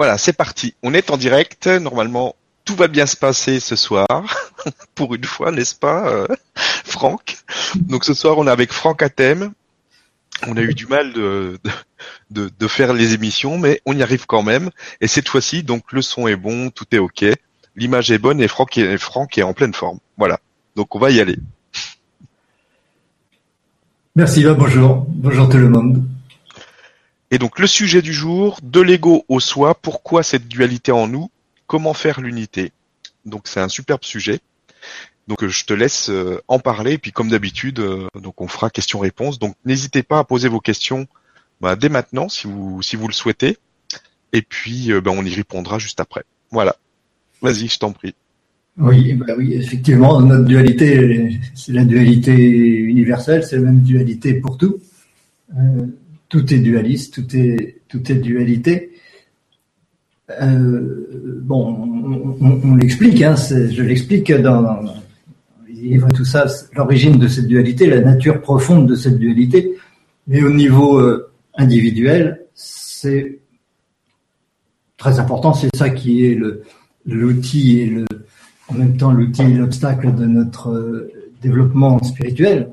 Voilà, c'est parti. On est en direct. Normalement, tout va bien se passer ce soir. Pour une fois, n'est-ce pas, euh, Franck? Donc ce soir, on est avec Franck Athème. On a eu du mal de, faire les émissions, mais on y arrive quand même. Et cette fois-ci, donc le son est bon, tout est ok, l'image est bonne et Franck est, Franck est en pleine forme. Voilà. Donc on va y aller. Merci, bonjour. Bonjour tout le monde. Et donc le sujet du jour, de l'ego au soi, pourquoi cette dualité en nous, comment faire l'unité. Donc c'est un superbe sujet. Donc je te laisse euh, en parler, et puis comme d'habitude, euh, donc on fera questions-réponses. Donc n'hésitez pas à poser vos questions bah, dès maintenant si vous si vous le souhaitez. Et puis euh, bah, on y répondra juste après. Voilà. Vas-y, je t'en prie. Oui, bah oui, effectivement, notre dualité, c'est la dualité universelle, c'est la même dualité pour tout tout est dualiste, tout est, tout est dualité. Euh, bon, on, l'explique, hein, je l'explique dans, dans, les livres tout ça, l'origine de cette dualité, la nature profonde de cette dualité, mais au niveau euh, individuel, c'est très important, c'est ça qui est l'outil et le, en même temps l'outil et l'obstacle de notre euh, développement spirituel.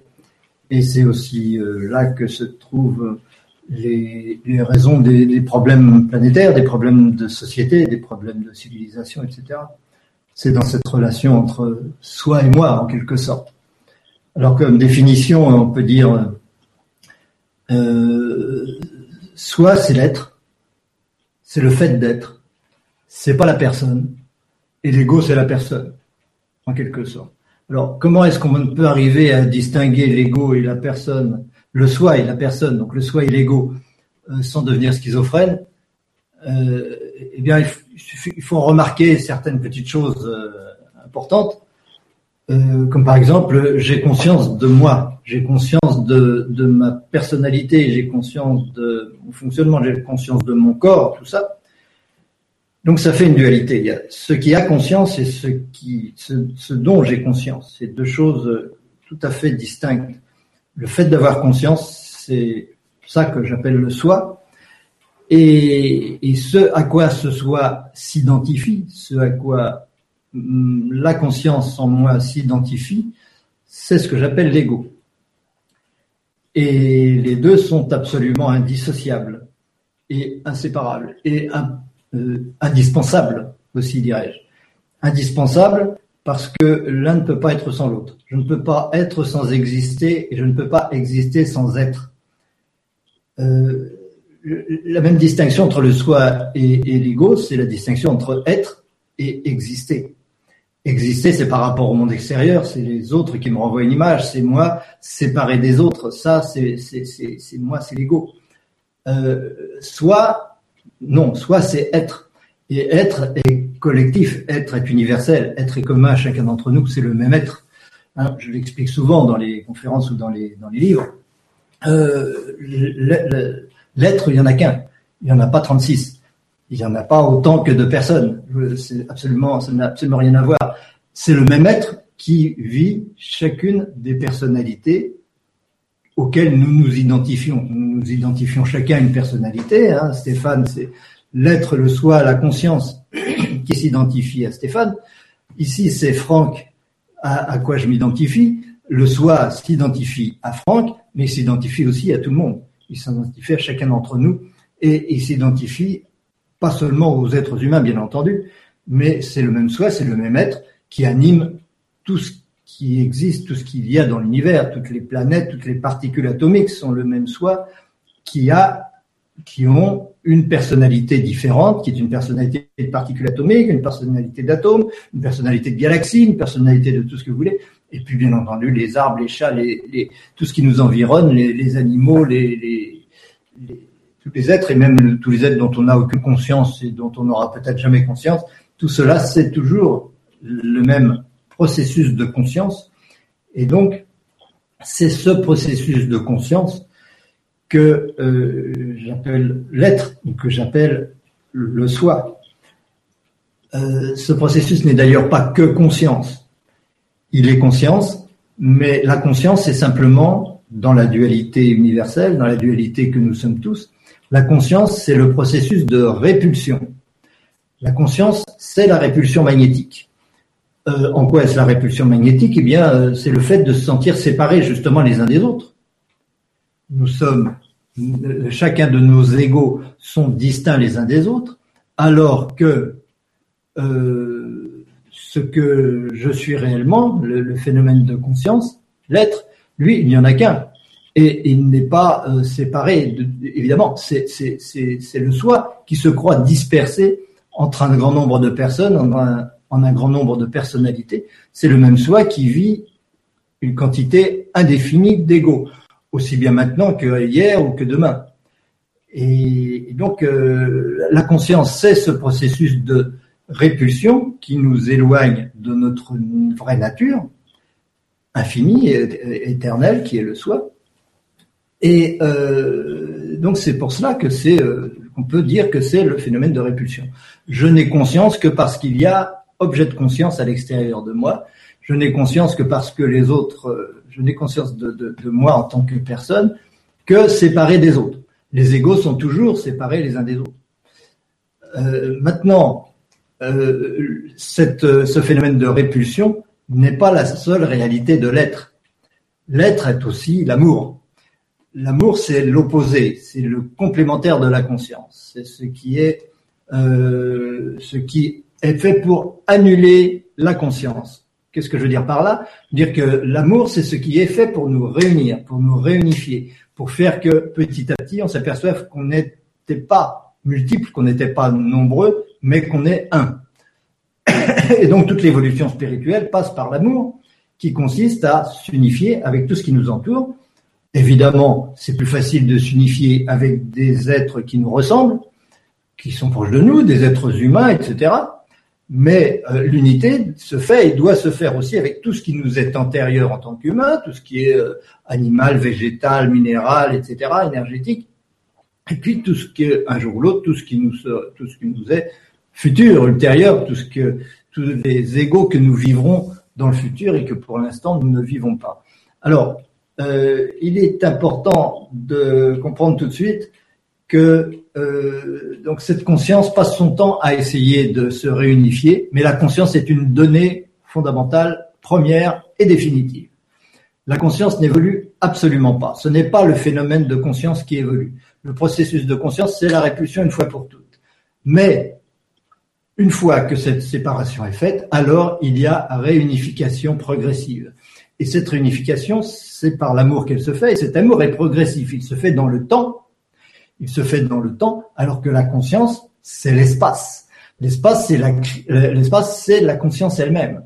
Et c'est aussi là que se trouve les, raisons des, problèmes planétaires, des problèmes de société, des problèmes de civilisation, etc. C'est dans cette relation entre soi et moi, en quelque sorte. Alors comme définition, on peut dire euh, soi, c'est l'être, c'est le fait d'être, c'est pas la personne, et l'ego, c'est la personne, en quelque sorte. Alors, comment est-ce qu'on peut arriver à distinguer l'ego et la personne le soi et la personne, donc le soi et l'ego, euh, sans devenir schizophrène, euh, eh bien, il, faut remarquer certaines petites choses euh, importantes, comme par exemple, j'ai conscience de moi, j'ai conscience de, ma personnalité, j'ai conscience de mon fonctionnement, j'ai conscience de mon corps, tout ça. Donc ça fait une dualité. Il y a ce qui a conscience et ce dont j'ai conscience. C'est deux choses tout à fait distinctes le fait d'avoir conscience, c'est ça que j'appelle le soi. Et, ce à quoi ce soi s'identifie, ce à quoi mm, la conscience en moi s'identifie, c'est ce que j'appelle l'ego. Et les deux sont absolument indissociables et inséparables et euh, indispensables aussi, dirais-je. Indispensables parce que l'un ne peut pas être sans l'autre. Je ne peux pas être sans exister et je ne peux pas exister sans être. Euh, la même distinction entre le soi et, l'ego, c'est la distinction entre être et exister. Exister, c'est par rapport au monde extérieur, c'est les autres qui me renvoient une image, c'est moi séparé des autres, ça c'est moi, c'est l'ego. Euh, soi, non, soi c'est être. Et être est collectif, être est universel, être est commun à chacun d'entre nous, c'est le même être. Hein, je l'explique souvent dans les conférences ou dans les, livres. Euh, l'être, il n'y en a qu'un. Il n'y en a pas 36. Il n'y en a pas autant que de personnes. C'est absolument, ça n'a absolument rien à voir. C'est le même être qui vit chacune des personnalités auxquelles nous nous identifions. Nous nous identifions chacun une personnalité. Hein. Stéphane, c'est l'être, le soi, la conscience qui s'identifie à Stéphane. Ici, c'est Franck à, quoi je m'identifie. Le soi s'identifie à Franck, mais s'identifie aussi à tout le monde. Il s'identifie à chacun d'entre nous et il s'identifie pas seulement aux êtres humains, bien entendu, mais c'est le même soi, c'est le même être qui anime tout ce qui existe, tout ce qu'il y a dans l'univers, toutes les planètes, toutes les particules atomiques sont le même soi qui a, qui ont une personnalité différente, qui est une personnalité de particules atomiques, une personnalité d'atomes, une personnalité de galaxies, une personnalité de tout ce que vous voulez. Et puis, bien entendu, les arbres, les chats, les, tout ce qui nous environne, les, animaux, les, tous les êtres, et même tous les êtres dont on n'a aucune conscience et dont on n'aura peut-être jamais conscience, tout cela, c'est toujours le même processus de conscience. Et donc, c'est ce processus de conscience que euh, j'appelle l'être ou que j'appelle le soi. Euh, ce processus n'est d'ailleurs pas que conscience. Il est conscience, mais la conscience est simplement dans la dualité universelle, dans la dualité que nous sommes tous. La conscience, c'est le processus de répulsion. La conscience, c'est la répulsion magnétique. Euh, en quoi est-ce la répulsion magnétique? Eh bien, c'est le fait de se sentir séparés justement les uns des autres. Nous sommes, euh, chacun de nos égaux sont distincts les uns des autres, alors que ce que je suis réellement, le, phénomène de conscience, l'être, lui, il n'y en a qu'un. Et il n'est pas séparé, évidemment, c'est le soi qui se croit dispersé entre un grand nombre de personnes, en un, en un grand nombre de personnalités, c'est le même soi qui vit une quantité indéfinie d'ego, aussi bien maintenant que hier ou que demain. Et, donc euh, la conscience, c'est ce processus de répulsion qui nous éloigne de notre vraie nature, infinie et éternelle, qui est le soi. Et euh, donc c'est pour cela que c'est, euh, on peut dire que c'est le phénomène de répulsion. Je n'ai conscience que parce qu'il y a objet de conscience à l'extérieur de moi. Je n'ai conscience que parce que les autres, je n'ai conscience de, moi en tant que personne que séparé des autres. Les égaux sont toujours séparés les uns des autres. Euh, maintenant, euh, cette, ce phénomène de répulsion n'est pas la seule réalité de l'être. L'être est aussi l'amour. L'amour, c'est l'opposé, c'est le complémentaire de la conscience. C'est ce qui est, euh, ce qui est fait pour annuler la conscience. Qu'est-ce que je veux dire par là? Dire que l'amour, c'est ce qui est fait pour nous réunir, pour nous réunifier, pour faire que petit à petit, on s'aperçoive qu'on n'était pas multiples, qu'on n'était pas nombreux, mais qu'on est un. Et donc toute l'évolution spirituelle passe par l'amour, qui consiste à s'unifier avec tout ce qui nous entoure. Évidemment, c'est plus facile de s'unifier avec des êtres qui nous ressemblent, qui sont proches de nous, des êtres humains, etc. Mais euh, l'unité se fait et doit se faire aussi avec tout ce qui nous est antérieur en tant qu'humain, tout ce qui est euh, animal, végétal, minéral, etc., énergétique, et puis tout ce qui est un jour ou l'autre, tout ce qui nous tout ce qui nous est futur, ultérieur, tout ce que tous les égaux que nous vivrons dans le futur et que pour l'instant nous ne vivons pas. Alors, euh, il est important de comprendre tout de suite que euh, donc cette conscience passe son temps à essayer de se réunifier, mais la conscience est une donnée fondamentale, première et définitive. La conscience n'évolue absolument pas. Ce n'est pas le phénomène de conscience qui évolue. Le processus de conscience, c'est la répulsion une fois pour toutes. Mais une fois que cette séparation est faite, alors il y a réunification progressive. Et cette réunification, c'est par l'amour qu'elle se fait, et cet amour est progressif. Il se fait dans le temps il se fait dans le temps, alors que la conscience, c'est l'espace. L'espace, c'est la, l'espace, c'est la conscience elle-même.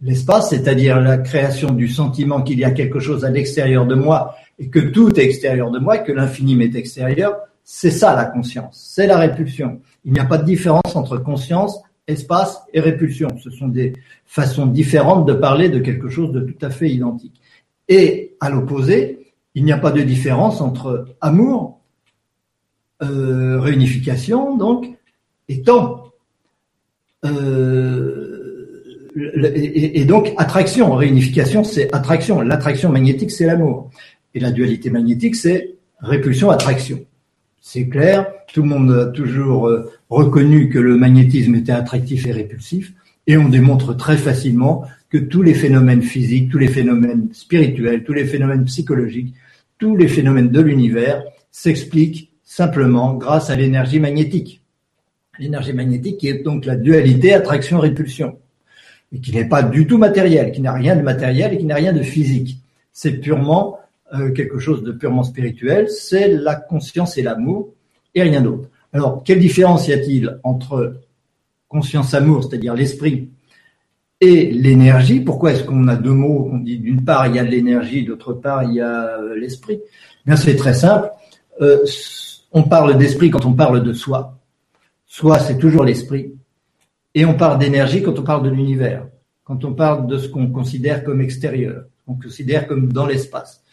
L'espace, c'est-à-dire la création du sentiment qu'il y a quelque chose à l'extérieur de moi et que tout est extérieur de moi et que l'infini m'est extérieur, c'est ça la conscience, c'est la répulsion. Il n'y a pas de différence entre conscience, espace et répulsion. Ce sont des façons différentes de parler de quelque chose de tout à fait identique. Et à l'opposé, il n'y a pas de différence entre amour euh, réunification, donc, étant euh, et, donc attraction, réunification, c'est attraction. L'attraction magnétique, c'est l'amour. Et la dualité magnétique, c'est répulsion-attraction. C'est clair, tout le monde a toujours euh, reconnu que le magnétisme était attractif et répulsif, et on démontre très facilement que tous les phénomènes physiques, tous les phénomènes spirituels, tous les phénomènes psychologiques, tous les phénomènes de l'univers s'expliquent simplement grâce à l'énergie magnétique. L'énergie magnétique qui est donc la dualité attraction-répulsion, et qui n'est pas du tout matériel, qui n'a rien de matériel et qui n'a rien de physique. C'est purement euh, quelque chose de purement spirituel, c'est la conscience et l'amour, et rien d'autre. Alors, quelle différence y a-t-il entre conscience-amour, c'est-à-dire l'esprit, et l'énergie? Pourquoi est-ce qu'on a deux mots? On dit d'une part il y a l'énergie, d'autre part il y a euh, l'esprit. Bien, c'est très simple. Euh, on parle d'esprit quand on parle de soi. Soi, c'est toujours l'esprit. Et on parle d'énergie quand on parle de l'univers, quand on parle de ce qu'on considère comme extérieur, qu'on considère comme dans l'espace.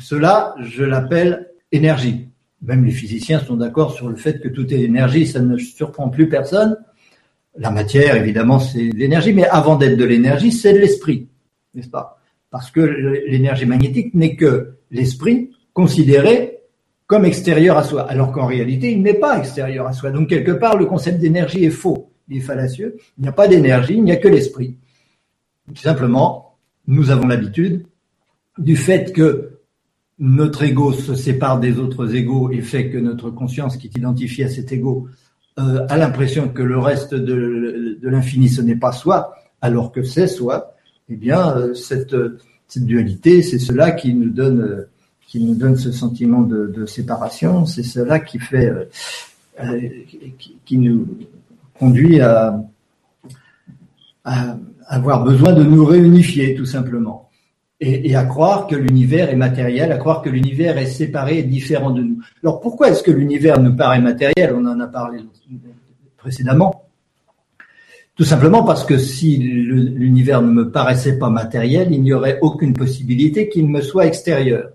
Cela, je l'appelle énergie. Même les physiciens sont d'accord sur le fait que tout est énergie, ça ne surprend plus personne. La matière, évidemment, c'est l'énergie, mais avant d'être de l'énergie, c'est de l'esprit, n'est-ce pas? Parce que l'énergie magnétique n'est que l'esprit considéré comme extérieur à soi, alors qu'en réalité, il n'est pas extérieur à soi. Donc, quelque part, le concept d'énergie est faux, il est fallacieux. Il n'y a pas d'énergie, il n'y a que l'esprit. Simplement, nous avons l'habitude du fait que notre ego se sépare des autres égos et fait que notre conscience qui est identifiée à cet ego euh, a l'impression que le reste de, l'infini ce n'est pas soi, alors que c'est soi, eh bien euh, cette, cette dualité, c'est cela qui nous donne qui nous donne ce sentiment de, séparation, c'est cela qui fait euh, euh qui, nous conduit à, à avoir besoin de nous réunifier tout simplement et, et, à croire que l'univers est matériel, à croire que l'univers est séparé et différent de nous. Alors pourquoi est-ce que l'univers nous paraît matériel? On en a parlé précédemment. Tout simplement parce que si l'univers ne me paraissait pas matériel, il n'y aurait aucune possibilité qu'il me soit extérieur.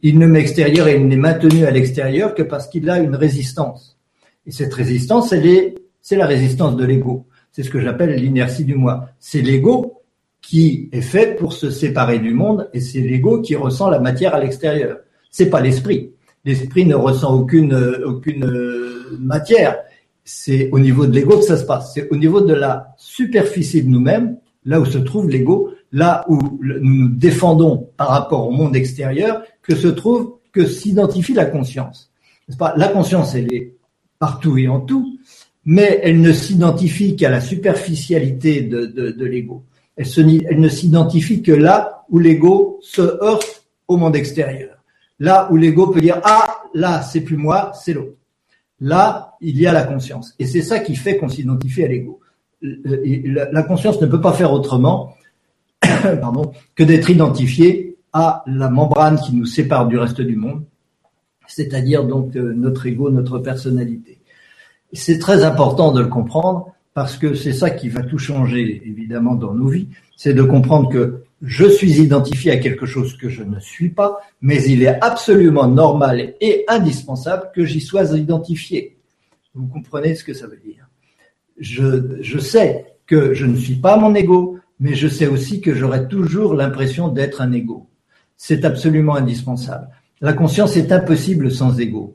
Il ne m'est extérieur et il n'est maintenu à l'extérieur que parce qu'il a une résistance. Et cette résistance, elle est, c'est la résistance de l'ego. C'est ce que j'appelle l'inertie du moi. C'est l'ego qui est fait pour se séparer du monde et c'est l'ego qui ressent la matière à l'extérieur. C'est pas l'esprit. L'esprit ne ressent aucune aucune euh, matière. C'est au niveau de l'ego que ça se passe. C'est au niveau de la superficie de nous-mêmes, là où se trouve l'ego, là où nous défendons par rapport au monde extérieur, que se trouve, que s'identifie la conscience. Pas? La conscience, elle est partout et en tout, mais elle ne s'identifie qu'à la superficialité de, l'ego. Elle, ne s'identifie que là où l'ego se heurte au monde extérieur. Là où l'ego peut dire ah là c'est plus moi, c'est l'autre. Là il y a la conscience et c'est ça qui fait qu'on s'identifie à l'ego. La conscience ne peut pas faire autrement que d'être identifiée à la membrane qui nous sépare du reste du monde, c'est-à-dire donc euh, notre ego, notre personnalité. C'est très important de le comprendre parce que c'est ça qui va tout changer évidemment dans nos vies, c'est de comprendre que je suis identifié à quelque chose que je ne suis pas, mais il est absolument normal et indispensable que j'y sois identifié. Vous comprenez ce que ça veut dire? Je, je sais que je ne suis pas mon ego, mais je sais aussi que j'aurai toujours l'impression d'être un ego. C'est absolument indispensable. La conscience est impossible sans ego.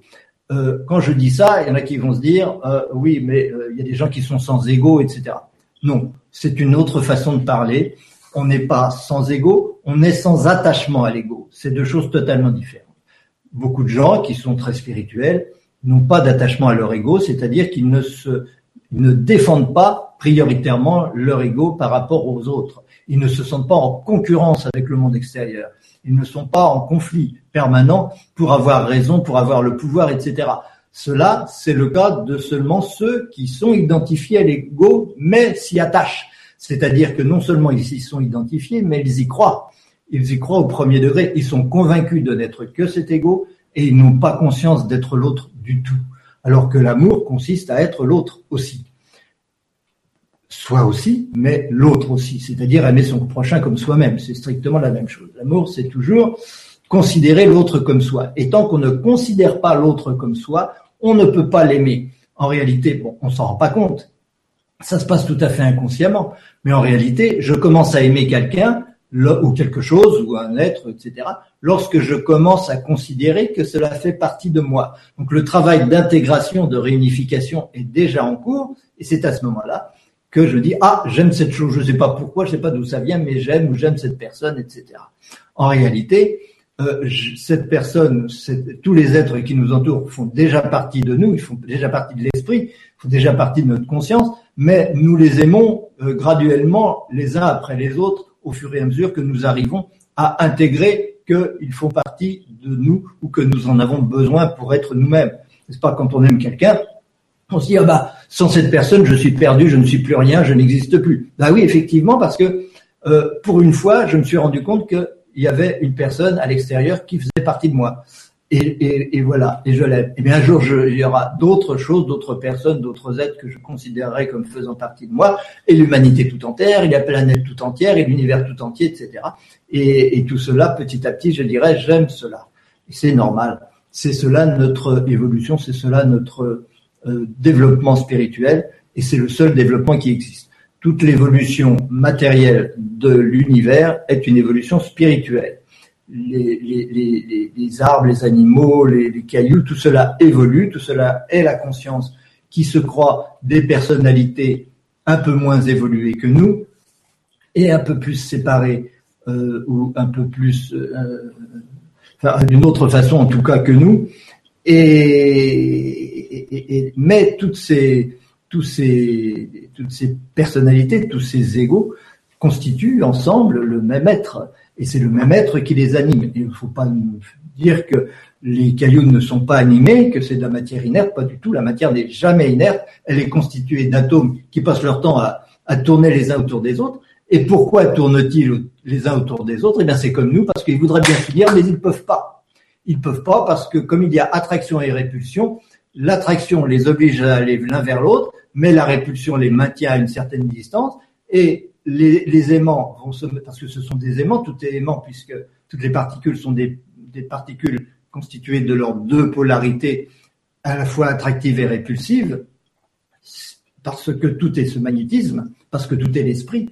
Euh, quand je dis ça, il y en a qui vont se dire euh, oui, mais euh, il y a des gens qui sont sans ego, etc. Non, c'est une autre façon de parler. On n'est pas sans ego, on est sans attachement à l'ego. C'est deux choses totalement différentes. Beaucoup de gens qui sont très spirituels n'ont pas d'attachement à leur ego, c'est-à-dire qu'ils ne se ne défendent pas prioritairement leur ego par rapport aux autres. Ils ne se sentent pas en concurrence avec le monde extérieur. Ils ne sont pas en conflit permanent pour avoir raison, pour avoir le pouvoir, etc. Cela, c'est le cas de seulement ceux qui sont identifiés à l'ego, mais s'y attachent. C'est-à-dire que non seulement ils y sont identifiés, mais ils y croient. Ils y croient au premier degré. Ils sont convaincus de n'être que cet ego et ils n'ont pas conscience d'être l'autre du tout. Alors que l'amour consiste à être l'autre aussi. Soit aussi, mais l'autre aussi. C'est-à-dire aimer son prochain comme soi-même. C'est strictement la même chose. L'amour, c'est toujours considérer l'autre comme soi. Et tant qu'on ne considère pas l'autre comme soi, on ne peut pas l'aimer. En réalité, bon, on s'en rend pas compte. Ça se passe tout à fait inconsciemment. Mais en réalité, je commence à aimer quelqu'un ou quelque chose ou un être, etc. Lorsque je commence à considérer que cela fait partie de moi. Donc le travail d'intégration, de réunification est déjà en cours et c'est à ce moment-là que je dis ah j'aime cette chose, je ne sais pas pourquoi, je ne sais pas d'où ça vient, mais j'aime ou j'aime cette personne, etc. En réalité, euh, cette personne, tous les êtres qui nous entourent font déjà partie de nous, ils font déjà partie de l'esprit, font déjà partie de notre conscience, mais nous les aimons euh, graduellement les uns après les autres au fur et à mesure que nous arrivons à intégrer qu'ils font partie de nous ou que nous en avons besoin pour être nous-mêmes. N'est-ce pas quand on aime quelqu'un, on se dit ah bah sans cette personne je suis perdu, je ne suis plus rien, je n'existe plus. Bah oui effectivement parce que euh, pour une fois je me suis rendu compte que il y avait une personne à l'extérieur qui faisait partie de moi. Et, et, et voilà, et je l'aime. Et bien un jour, je, il y aura d'autres choses, d'autres personnes, d'autres êtres que je considérerai comme faisant partie de moi, et l'humanité tout entière, et la planète tout entière, et l'univers tout entier, etc. Et, et tout cela, petit à petit, je dirais, j'aime cela. C'est normal. C'est cela notre évolution, c'est cela notre euh, développement spirituel, et c'est le seul développement qui existe toute l'évolution matérielle de l'univers est une évolution spirituelle. Les, arbres, les animaux, les, cailloux, tout cela évolue, tout cela est la conscience qui se croit des personnalités un peu moins évoluées que nous et un peu plus séparées euh, ou un peu plus, euh, d'une autre façon en tout cas que nous. Mais toutes ces, tous ces, toutes ces personnalités, tous ces égaux constituent ensemble le même être. Et c'est le même être qui les anime. Il ne faut pas dire que les cailloux ne sont pas animés, que c'est de la matière inerte, pas du tout. La matière n'est jamais inerte. Elle est constituée d'atomes qui passent leur temps à, à tourner les uns autour des autres. Et pourquoi tournent-ils les uns autour des autres? Eh bien, c'est comme nous, parce qu'ils voudraient bien finir, mais ils ne peuvent pas. Ils ne peuvent pas parce que comme il y a attraction et répulsion, l'attraction les oblige à aller l'un vers l'autre, mais la répulsion les maintient à une certaine distance. Et les, aimants vont se, parce que ce sont des aimants, tout est aimant puisque toutes les particules sont des, des particules constituées de leurs deux polarités, à la fois attractives et répulsives, parce que tout est ce magnétisme, parce que tout est l'esprit.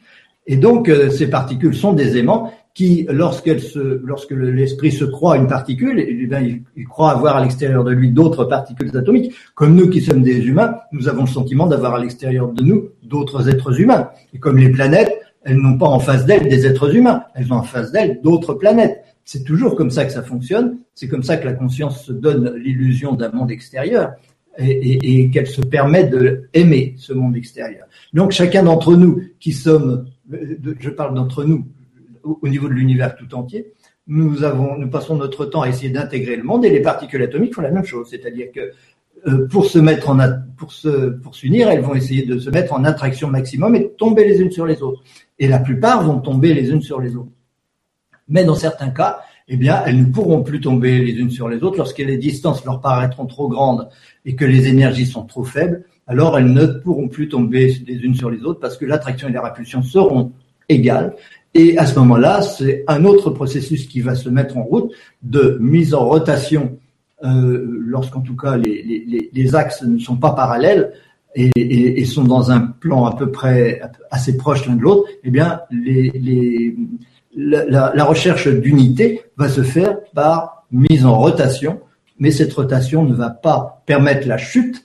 Et donc, euh, ces particules sont des aimants qui, lorsqu'elle se, lorsque l'esprit se croit une particule, eh il, croit avoir à l'extérieur de lui d'autres particules atomiques. Comme nous qui sommes des humains, nous avons le sentiment d'avoir à l'extérieur de nous d'autres êtres humains. Et comme les planètes, elles n'ont pas en face d'elles des êtres humains, elles ont en face d'elles d'autres planètes. C'est toujours comme ça que ça fonctionne. C'est comme ça que la conscience se donne l'illusion d'un monde extérieur et, et qu'elle se permet de aimer ce monde extérieur. Donc chacun d'entre nous qui sommes, je parle d'entre nous, au niveau de l'univers tout entier, nous passons notre temps à essayer d'intégrer le monde et les particules atomiques font la même chose, c'est-à-dire que euh, pour pour s'unir, elles vont essayer de se mettre en attraction maximum et tomber les unes sur les autres. Et la plupart vont tomber les unes sur les autres. Mais dans certains cas, eh bien, elles ne pourront plus tomber les unes sur les autres lorsque les distances leur paraîtront trop grandes et que les énergies sont trop faibles. Alors, elles ne pourront plus tomber les unes sur les autres parce que l'attraction et la répulsion seront et à ce moment-là, c'est un autre processus qui va se mettre en route de mise en rotation euh, lorsqu'en tout cas les, axes ne sont pas parallèles et, sont dans un plan à peu près assez proche l'un de l'autre. Eh bien, la, recherche d'unité va se faire par mise en rotation, mais cette rotation ne va pas permettre la chute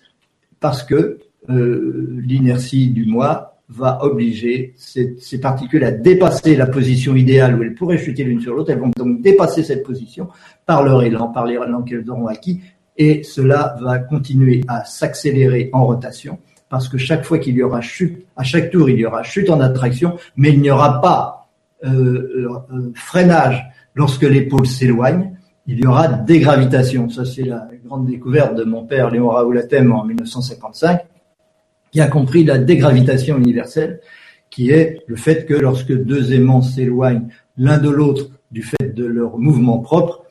parce que euh, l'inertie du moi va obliger ces, particules à dépasser la position idéale où elles pourraient chuter l'une sur l'autre. Elles vont donc dépasser cette position par leur élan, par l'élan qu'elles auront acquis, et cela va continuer à s'accélérer en rotation, parce que chaque fois qu'il y aura chute, à chaque tour, il y aura chute en attraction, mais il n'y aura pas euh, euh, freinage lorsque les pôles s'éloignent, il y aura dégravitation. Ça, c'est la grande découverte de mon père Léon Raoul-Athème en 1955 qui compris la dégravitation universelle, qui est le fait que lorsque deux aimants s'éloignent l'un de l'autre du fait de leur mouvement propre,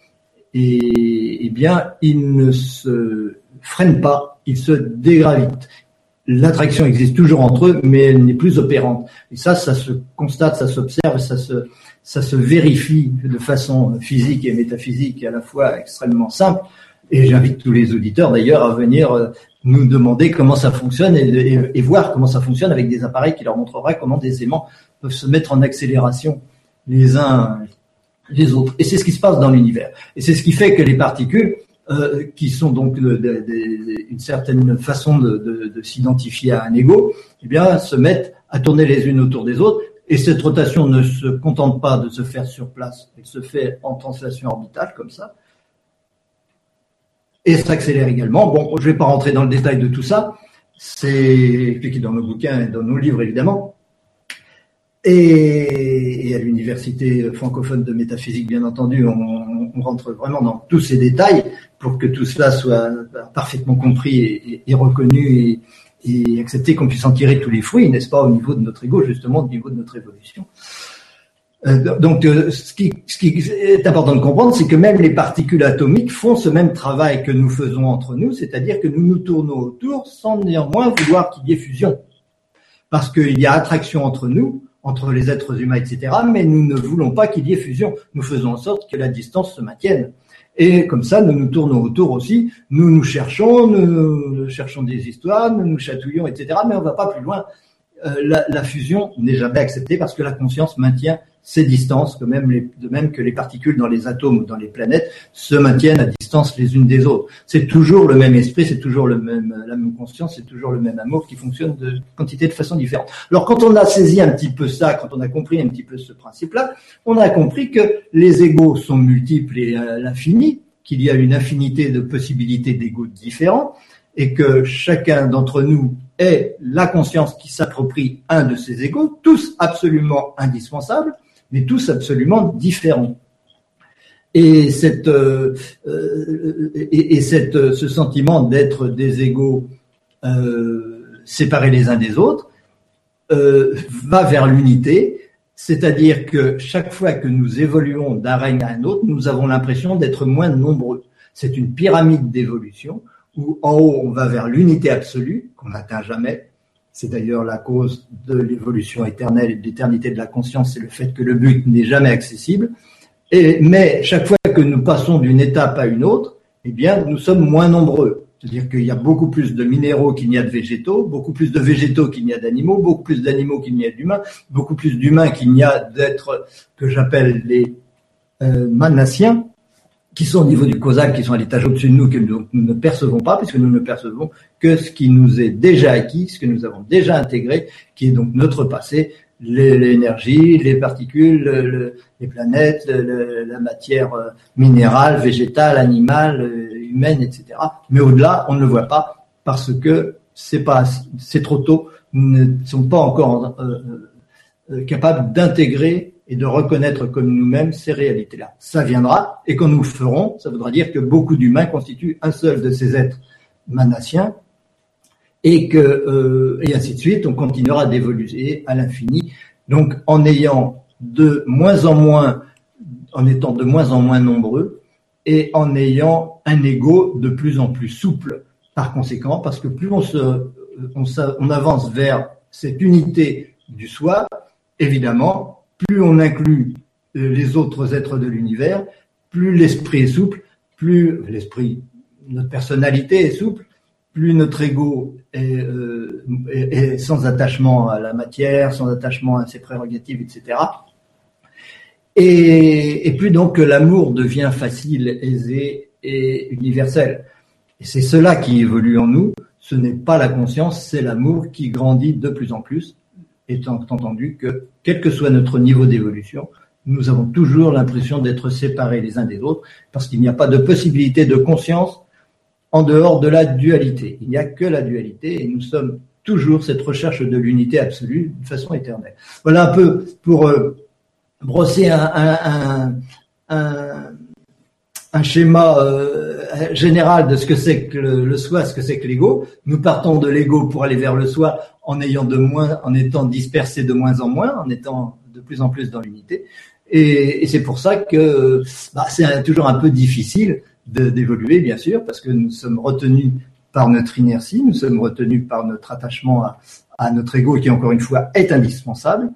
et, eh bien, ils ne se freinent pas, ils se dégravitent. L'attraction existe toujours entre eux, mais elle n'est plus opérante. Et ça, ça se constate, ça s'observe, ça se, ça se vérifie de façon physique et métaphysique à la fois extrêmement simple. Et j'invite tous les auditeurs d'ailleurs à venir euh, nous demander comment ça fonctionne et, voir comment ça fonctionne avec des appareils qui leur montreraient comment des aimants peuvent se mettre en accélération les uns les autres. Et c'est ce qui se passe dans l'univers. Et c'est ce qui fait que les particules, euh, qui sont donc une certaine façon de, s'identifier à un ego, eh bien, se mettent à tourner les unes autour des autres. Et cette rotation ne se contente pas de se faire sur place, elle se fait en translation orbitale comme ça et s'accélère également. Bon, je ne vais pas rentrer dans le détail de tout ça, c'est expliqué dans nos bouquins et dans nos livres évidemment. Et, à l'université francophone de métaphysique, bien entendu, on, rentre vraiment dans tous ces détails pour que tout cela soit parfaitement compris et, reconnu et, et accepté, qu'on puisse en tirer tous les fruits, n'est-ce pas, au niveau de notre ego, justement, au niveau de notre évolution. Euh, donc, euh, ce qui, est important de comprendre, c'est que même les particules atomiques font ce même travail que nous faisons entre nous, c'est-à-dire que nous nous tournons autour sans néanmoins vouloir qu'il y ait fusion. Parce qu'il y a attraction entre nous, entre les êtres humains, etc., mais nous ne voulons pas qu'il y ait fusion. Nous faisons en sorte que la distance se maintienne. Et comme ça, nous nous tournons autour aussi, nous nous cherchons, nous cherchons des histoires, nous nous chatouillons, etc., mais on ne va pas plus loin. Euh, la fusion n'est jamais acceptée parce que la conscience maintient ces distances, de même, de même que les particules dans les atomes ou dans les planètes se maintiennent à distance les unes des autres. C'est toujours le même esprit, c'est toujours le même, la même conscience, c'est toujours le même amour qui fonctionne de quantité de façon différente. Alors quand on a saisi un petit peu ça, quand on a compris un petit peu ce principe-là, on a compris que les égaux sont multiples et à l'infini, qu'il y a une infinité de possibilités d'égaux différents, et que chacun d'entre nous est la conscience qui s'approprie un de ces égaux, tous absolument indispensables, mais tous absolument différents. Et euh, euh, cette, ce sentiment d'être des égaux euh, séparés les uns des autres va vers l'unité, c'est-à-dire que chaque fois que nous évoluons d'un règne à un autre, nous avons l'impression d'être moins nombreux. C'est une pyramide d'évolution où en haut on va vers l'unité absolue qu'on n'atteint jamais, c'est d'ailleurs la cause de l'évolution éternelle et de l'éternité de la conscience, c'est le fait que le but n'est jamais accessible. Mais chaque fois que nous passons d'une étape à une autre, eh bien, nous sommes moins nombreux. C'est-à-dire qu'il y a beaucoup plus de minéraux qu'il n'y a de végétaux, beaucoup plus de végétaux qu'il n'y a d'animaux, beaucoup plus d'animaux qu'il n'y a d'humains, beaucoup plus d'humains qu'il n'y a d'êtres que j'appelle les euh, manassiens, qui sont au niveau du causal, qui sont à l'étage au-dessus de nous, que nous, ne percevons pas, puisque nous ne percevons que ce qui nous est déjà acquis, ce que nous avons déjà intégré, qui est donc notre passé, l'énergie, les particules, les planètes, la matière euh, minérale, végétale, animale, euh, humaine, etc. Mais au-delà, on ne le voit pas parce que c'est pas, c'est trop tôt. Nous ne sommes pas encore euh, capables d'intégrer et de reconnaître comme nous-mêmes ces réalités-là. Ça viendra, et quand nous le ferons, ça voudra dire que beaucoup d'humains constituent un seul de ces êtres manassiens, et que euh, ainsi de suite, on continuera d'évoluer à l'infini. Donc, en ayant de moins en moins, en étant de moins en moins nombreux, et en ayant un ego de plus en plus souple. Par conséquent, parce que plus on se, on, on avance vers cette unité du soi, évidemment, plus on inclut euh, les autres êtres de l'univers, plus l'esprit est souple, plus l'esprit, notre personnalité est souple, plus notre ego euh, est, sans attachement à la matière, sans attachement à ses prérogatives, etc. Et, et plus donc l'amour devient facile, aisé et universel. Et c'est cela qui évolue en nous. Ce n'est pas la conscience, c'est l'amour qui grandit de plus en plus étant entendu que, quel que soit notre niveau d'évolution, nous avons toujours l'impression d'être séparés les uns des autres, parce qu'il n'y a pas de possibilité de conscience en dehors de la dualité. Il n'y a que la dualité, et nous sommes toujours cette recherche de l'unité absolue de façon éternelle. Voilà un peu pour euh, brosser un, un, un, un schéma euh, général de ce que c'est que le, soi, ce que c'est que l'ego. Nous partons de l'ego pour aller vers le soi en ayant de moins, en étant dispersés de moins en moins, en étant de plus en plus dans l'unité. Et, et c'est pour ça que bah, c'est toujours un peu difficile d'évoluer, bien sûr, parce que nous sommes retenus par notre inertie, nous sommes retenus par notre attachement à, à notre ego qui, encore une fois, est indispensable.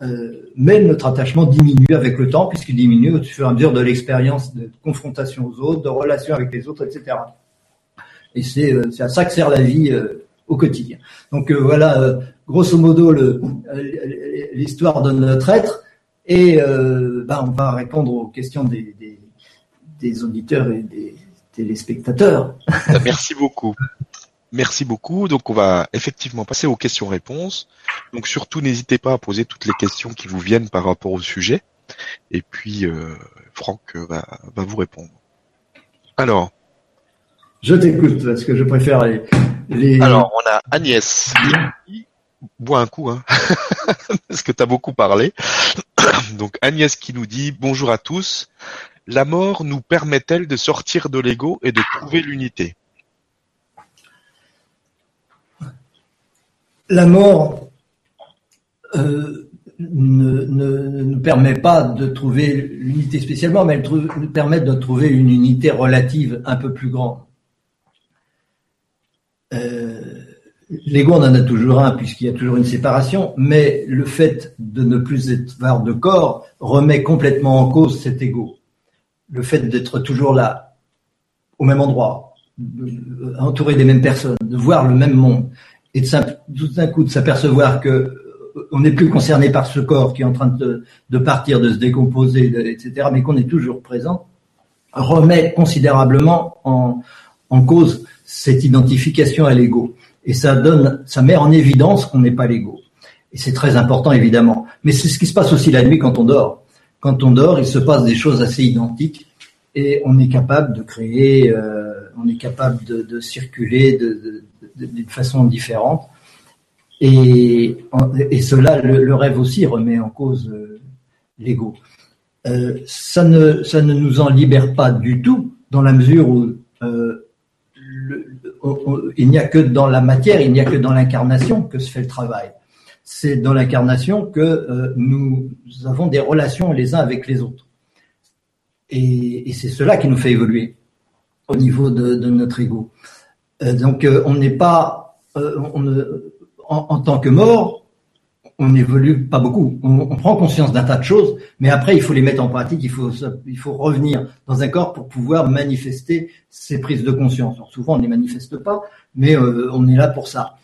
Euh, mais notre attachement diminue avec le temps, puisqu'il diminue au fur et à mesure de l'expérience de confrontation aux autres, de relations avec les autres, etc. Et c'est euh, à ça que sert la vie euh, au quotidien. Donc voilà, grosso modo, l'histoire de notre être. Et ben, on va répondre aux questions des, des, auditeurs et des téléspectateurs. Merci beaucoup. Merci beaucoup. Donc on va effectivement passer aux questions-réponses. Donc surtout n'hésitez pas à poser toutes les questions qui vous viennent par rapport au sujet. Et puis euh, Franck va, va vous répondre. Alors. Je t'écoute parce que je préfère les. Alors on a Agnès. Bois un coup, hein, parce que tu as beaucoup parlé. Donc Agnès qui nous dit bonjour à tous. La mort nous permet-elle de sortir de l'ego et de trouver l'unité? La mort euh, ne, nous permet pas de trouver l'unité spécialement, mais elle nous permet de trouver une unité relative un peu plus grande. Euh, L'ego, on en a toujours un, puisqu'il y a toujours une séparation, mais le fait de ne plus avoir de corps remet complètement en cause cet ego. Le fait d'être toujours là, au même endroit, entouré des mêmes personnes, de voir le même monde, et tout d'un coup de s'apercevoir que on n'est plus concerné par ce corps qui est en train de, de partir, de se décomposer, etc., mais qu'on est toujours présent, remet considérablement en, en cause cette identification à l'ego. Et ça donne, ça met en évidence qu'on n'est pas l'ego. Et c'est très important, évidemment. Mais c'est ce qui se passe aussi la nuit quand on dort. Quand on dort, il se passe des choses assez identiques et on est capable de créer, euh, on est capable de, circuler d'une façon différente. Et, cela, le, rêve aussi remet en cause euh, l'ego. Euh, ça, ne, ça ne nous en libère pas du tout, dans la mesure où il n'y a que dans la matière, il n'y a que dans l'incarnation que se fait le travail. C'est dans l'incarnation que euh, nous avons des relations les uns avec les autres. Et, c'est cela qui nous fait évoluer au niveau de, notre ego. Euh, donc euh, on n'est pas, en, tant que mort, on n'évolue pas beaucoup. On, prend conscience d'un tas de choses, mais après, il faut les mettre en pratique. Il faut, il faut revenir dans un corps pour pouvoir manifester ces prises de conscience. Souvent, on ne les manifeste pas, mais on est là pour ça.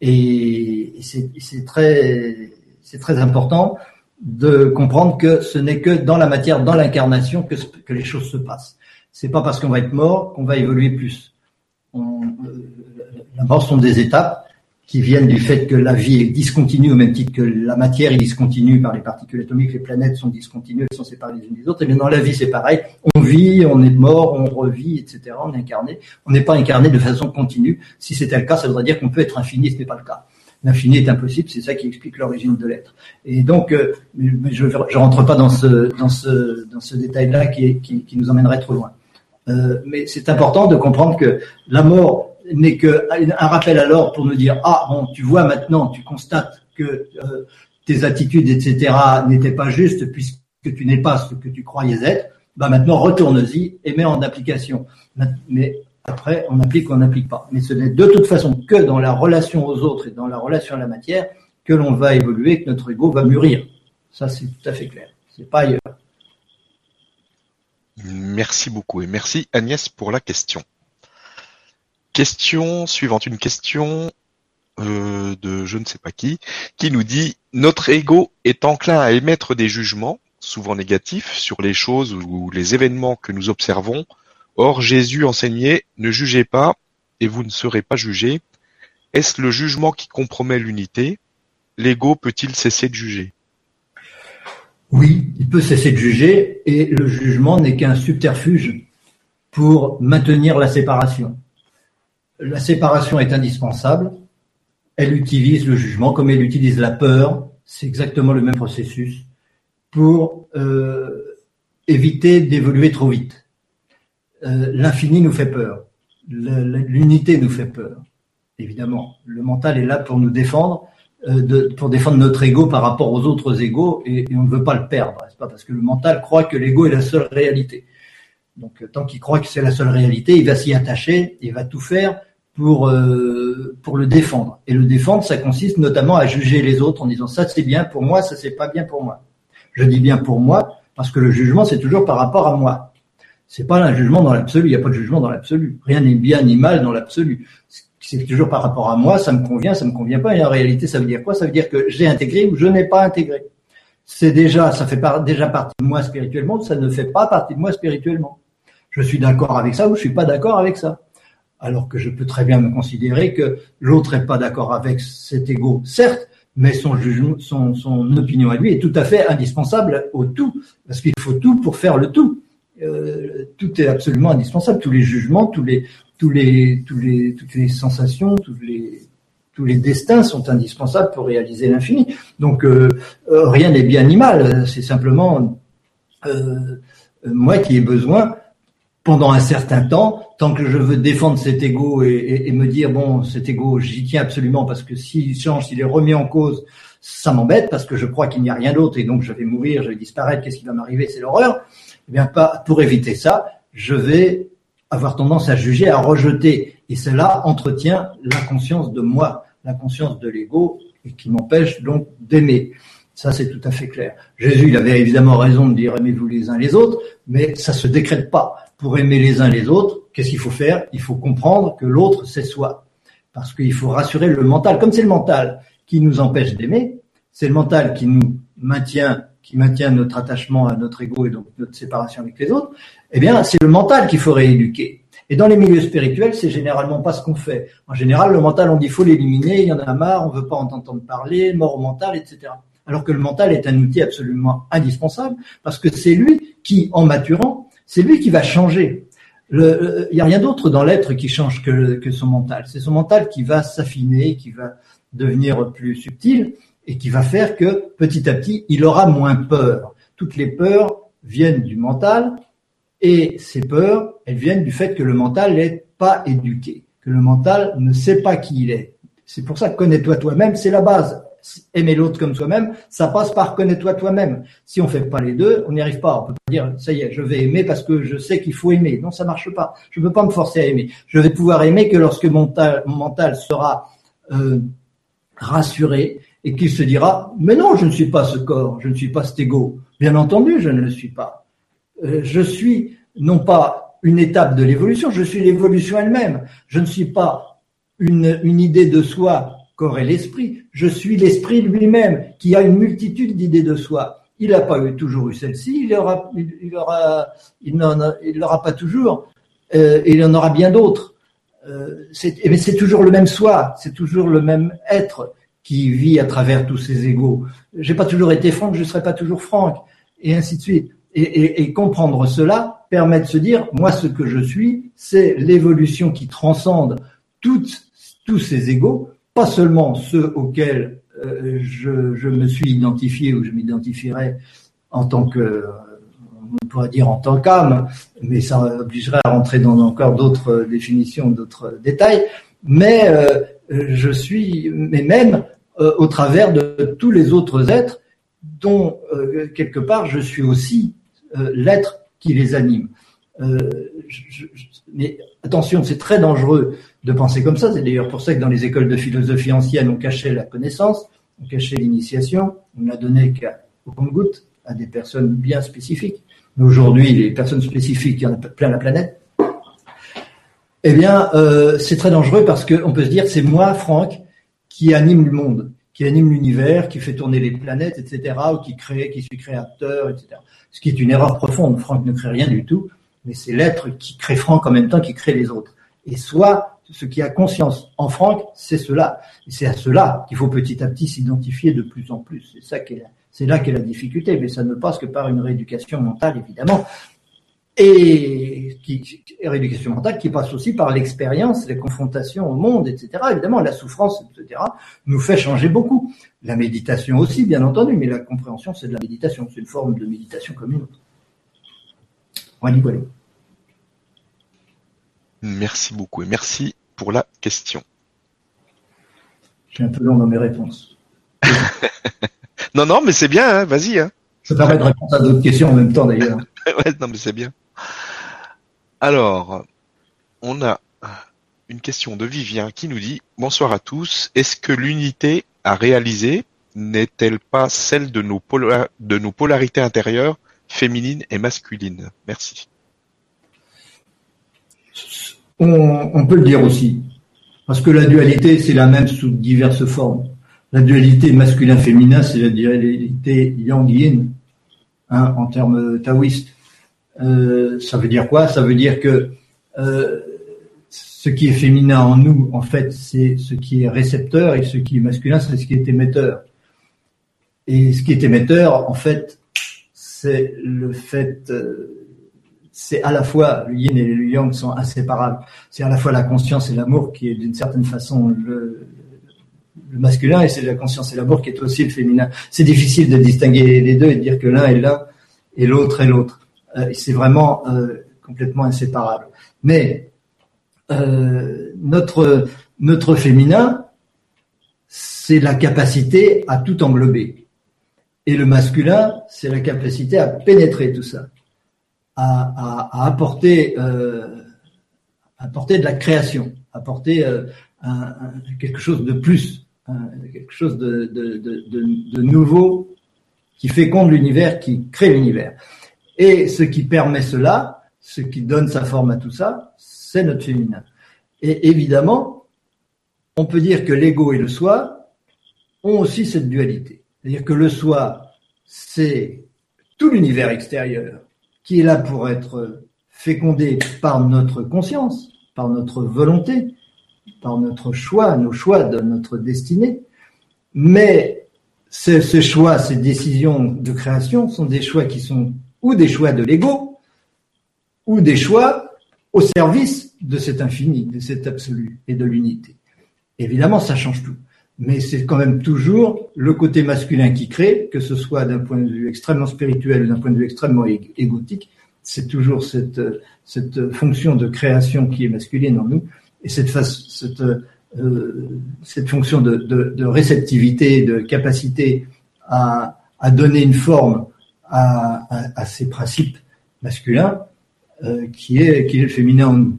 Et c'est très, très important de comprendre que ce n'est que dans la matière, dans l'incarnation, que, que les choses se passent. C'est pas parce qu'on va être mort qu'on va évoluer plus. Euh, la mort sont des étapes qui viennent du fait que la vie est discontinue au même titre que la matière est discontinue par les particules atomiques, les planètes sont discontinues, elles sont séparées les unes des autres. Et bien dans la vie, c'est pareil. On vit, on est mort, on revit, etc. On est incarné. On n'est pas incarné de façon continue. Si c'était le cas, ça voudrait dire qu'on peut être infini, ce n'est pas le cas. L'infini est impossible, c'est ça qui explique l'origine de l'être. Et donc, euh, je ne rentre pas dans ce, dans ce, dans ce détail-là qui, qui, qui, nous emmènerait trop loin. Euh, mais c'est important de comprendre que la mort n'est qu'un rappel l'ordre pour nous dire ah bon tu vois maintenant tu constates que euh, tes attitudes etc n'étaient pas justes puisque tu n'es pas ce que tu croyais être. Bah maintenant retourne-y et mets en application. Mais après on applique ou on n'applique pas. Mais ce n'est de toute façon que dans la relation aux autres et dans la relation à la matière que l'on va évoluer que notre ego va mûrir. Ça c'est tout à fait clair. C'est pas ailleurs. Merci beaucoup et merci Agnès pour la question. Question suivante, une question euh, de je ne sais pas qui, qui nous dit notre ego est enclin à émettre des jugements, souvent négatifs, sur les choses ou les événements que nous observons. Or Jésus enseignait ne jugez pas et vous ne serez pas jugés. Est-ce le jugement qui compromet l'unité? L'ego peut-il cesser de juger? Oui, il peut cesser de juger et le jugement n'est qu'un subterfuge pour maintenir la séparation la séparation est indispensable. Elle utilise le jugement comme elle utilise la peur. C'est exactement le même processus pour euh, éviter d'évoluer trop vite. Euh, L'infini nous fait peur. L'unité nous fait peur. Évidemment, le mental est là pour nous défendre, euh, pour défendre notre ego par rapport aux autres égos, et, on ne veut pas le perdre. C'est pas? Parce que le mental croit que l'ego est la seule réalité. Donc, tant qu'il croit que c'est la seule réalité, il va s'y attacher, il va tout faire pour euh, pour le défendre. Et le défendre, ça consiste notamment à juger les autres en disant ça c'est bien pour moi, ça c'est pas bien pour moi. Je dis bien pour moi parce que le jugement c'est toujours par rapport à moi. C'est pas un jugement dans l'absolu. Il n'y a pas de jugement dans l'absolu. Rien n'est bien ni mal dans l'absolu. C'est toujours par rapport à moi. Ça me convient, ça me convient pas. Et en réalité, ça veut dire quoi? Ça veut dire que j'ai intégré ou je n'ai pas intégré. C'est déjà, ça fait déjà partie de moi spirituellement. Ça ne fait pas partie de moi spirituellement. Je suis d'accord avec ça ou je suis pas d'accord avec ça alors que je peux très bien me considérer que l'autre n'est pas d'accord avec cet ego, certes, mais son, jugement, son, son, opinion à lui est tout à fait indispensable au tout, parce qu'il faut tout pour faire le tout. Euh, tout est absolument indispensable, tous les jugements, tous les, tous les, tous les, toutes les sensations, tous les, tous les destins sont indispensables pour réaliser l'infini. Donc euh, euh rien n'est bien ni mal, c'est simplement euh, moi qui ai besoin pendant un certain temps, tant que je veux défendre cet ego et, me dire bon, cet ego, j'y tiens absolument parce que s'il change, s'il est remis en cause, ça m'embête parce que je crois qu'il n'y a rien d'autre et donc je vais mourir, je vais disparaître, qu'est-ce qui va m'arriver, c'est l'horreur. Eh bien, pas pour éviter ça, je vais avoir tendance à juger, à rejeter, et cela entretient la conscience de moi, la conscience de l'ego, et qui m'empêche donc d'aimer. Ça, c'est tout à fait clair. Jésus, il avait évidemment raison de dire aimez-vous les uns les autres, mais ça se décrète pas pour aimer les uns les autres, qu'est-ce qu'il faut faire? Il faut comprendre que l'autre, c'est soi. Parce qu'il faut rassurer le mental. Comme c'est le mental qui nous empêche d'aimer, c'est le mental qui nous maintient, qui maintient notre attachement à notre ego et donc notre séparation avec les autres, eh bien, c'est le mental qu'il faut rééduquer. Et dans les milieux spirituels, c'est généralement pas ce qu'on fait. En général, le mental, on dit faut l'éliminer, il y en a marre, on veut pas en entendre parler, mort au mental, etc. Alors que le mental est un outil absolument indispensable parce que c'est lui qui, en maturant, c'est lui qui va changer. Il n'y a rien d'autre dans l'être qui change que, que son mental. C'est son mental qui va s'affiner, qui va devenir plus subtil et qui va faire que petit à petit, il aura moins peur. Toutes les peurs viennent du mental et ces peurs, elles viennent du fait que le mental n'est pas éduqué, que le mental ne sait pas qui il est. C'est pour ça que connais-toi toi-même, c'est la base. Aimer l'autre comme soi-même, ça passe par connais-toi toi-même. Si on fait pas les deux, on n'y arrive pas. On peut pas dire, ça y est, je vais aimer parce que je sais qu'il faut aimer. Non, ça marche pas. Je peux pas me forcer à aimer. Je vais pouvoir aimer que lorsque mon mental, sera euh, rassuré et qu'il se dira, mais non, je ne suis pas ce corps, je ne suis pas cet ego. Bien entendu, je ne le suis pas. Euh, je suis non pas une étape de l'évolution, je suis l'évolution elle-même. Je ne suis pas une idée de soi qu'aurait l'esprit. Je suis l'esprit lui-même qui a une multitude d'idées de soi. Il n'a pas toujours eu celle-ci, il aura, il, aura, pas toujours, euh, et il en aura bien d'autres. Euh, mais c'est toujours le même soi, c'est toujours le même être qui vit à travers tous ces égaux. J'ai pas toujours été Franck, je serai pas toujours Franck, et ainsi de suite et, comprendre cela permet de se dire, moi, ce que je suis, c'est l'évolution qui transcende tous ces égaux, pas seulement ceux auxquels euh, je, me suis identifié ou je m'identifierais en tant que, on pourrait dire en tant qu'âme, mais ça obligerait à rentrer dans encore d'autres définitions, d'autres détails, mais euh, je suis, mais même euh, au travers de tous les autres êtres dont quelque part je suis aussi euh, l'être qui les anime. Euh, mais attention, c'est très dangereux de penser comme ça. C'est d'ailleurs pour ça que dans les écoles de philosophie ancienne, on cachait la connaissance, on cachait l'initiation, on n'a donné qu'au compte-goutte à des personnes bien spécifiques. Mais aujourd'hui, les personnes spécifiques, il y en a plein la planète. Eh bien, euh, c'est très dangereux parce qu'on peut se dire, c'est moi, Franck, qui anime le monde, qui anime l'univers, qui fait tourner les planètes, etc., ou qui crée, qui suis créateur, etc ce qui est une erreur profonde. Franck ne crée rien du tout, mais c'est l'être qui crée Franck en même temps qui crée les autres. Et soit ce qui a conscience en Franck, c'est cela. C'est à cela qu'il faut petit à petit s'identifier de plus en plus. C'est là qu'est la difficulté, mais ça ne passe que par une rééducation mentale, évidemment. Et rééducation mentale qui passe aussi par l'expérience, les confrontations au monde, etc. Évidemment, la souffrance, etc., nous fait changer beaucoup. La méditation aussi, bien entendu, mais la compréhension, c'est de la méditation. C'est une forme de méditation comme une autre. Merci beaucoup et merci pour la question. Je suis un peu long dans mes réponses. non, non, mais c'est bien, hein, vas-y. Hein. Ça permet de répondre à d'autres questions en même temps d'ailleurs. ouais, non, mais c'est bien. Alors, on a une question de Vivien qui nous dit Bonsoir à tous. Est-ce que l'unité à réaliser n'est-elle pas celle de nos, de nos polarités intérieures, féminines et masculines? Merci. On, peut le dire aussi, parce que la dualité, c'est la même sous diverses formes. La dualité masculin-féminin, c'est la dualité yang-yin, hein, en termes taoïstes. Euh, ça veut dire quoi? Ça veut dire que euh, ce qui est féminin en nous, en fait, c'est ce qui est récepteur et ce qui est masculin, c'est ce qui est émetteur. Et ce qui est émetteur, en fait, c'est le fait, euh, c'est à la fois le yin et le yang sont inséparables. C'est à la fois la conscience et l'amour qui est d'une certaine façon le, masculin et c'est la conscience et l'amour qui est aussi le féminin. C'est difficile de distinguer les deux et de dire que l'un est l'un et l'autre est l'autre. Euh, c'est vraiment euh, complètement inséparable. Mais euh, notre, notre féminin, c'est la capacité à tout englober. Et le masculin, c'est la capacité à pénétrer tout ça, à, à, apporter, euh, apporter de la création, apporter euh, un, quelque chose de plus, quelque chose de, de, de, de nouveau qui féconde l'univers, qui crée l'univers. Et ce qui permet cela, ce qui donne sa forme à tout ça, c'est notre féminin. Et évidemment, on peut dire que l'ego et le soi ont aussi cette dualité. C'est-à-dire que le soi, c'est tout l'univers extérieur qui est là pour être fécondé par notre conscience, par notre volonté, par notre choix, nos choix de notre destinée. Mais ces choix, ces décisions de création sont des choix qui sont ou des choix de l'ego, ou des choix au service de cet infini, de cet absolu et de l'unité. Évidemment, ça change tout. Mais c'est quand même toujours le côté masculin qui crée, que ce soit d'un point de vue extrêmement spirituel ou d'un point de vue extrêmement égotique, c'est toujours cette, cette fonction de création qui est masculine en nous, et cette, cette, euh, cette fonction de, de, de, réceptivité, de capacité à, à donner une forme à, à, à ces principes masculins, euh, qui, est, qui est le féminin en nous.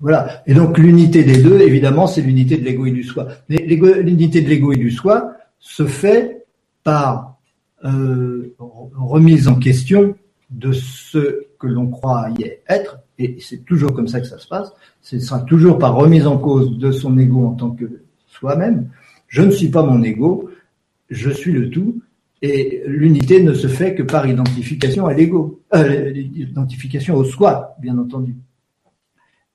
Voilà. Et donc l'unité des deux, évidemment, c'est l'unité de l'ego et du soi. L'unité de l'ego et du soi se fait par euh, remise en question de ce que l'on croit y être, et c'est toujours comme ça que ça se passe, ce sera toujours par remise en cause de son ego en tant que soi-même. Je ne suis pas mon ego, je suis le tout, et l'unité ne se fait que par identification à l'ego, euh, identification au soi, bien entendu.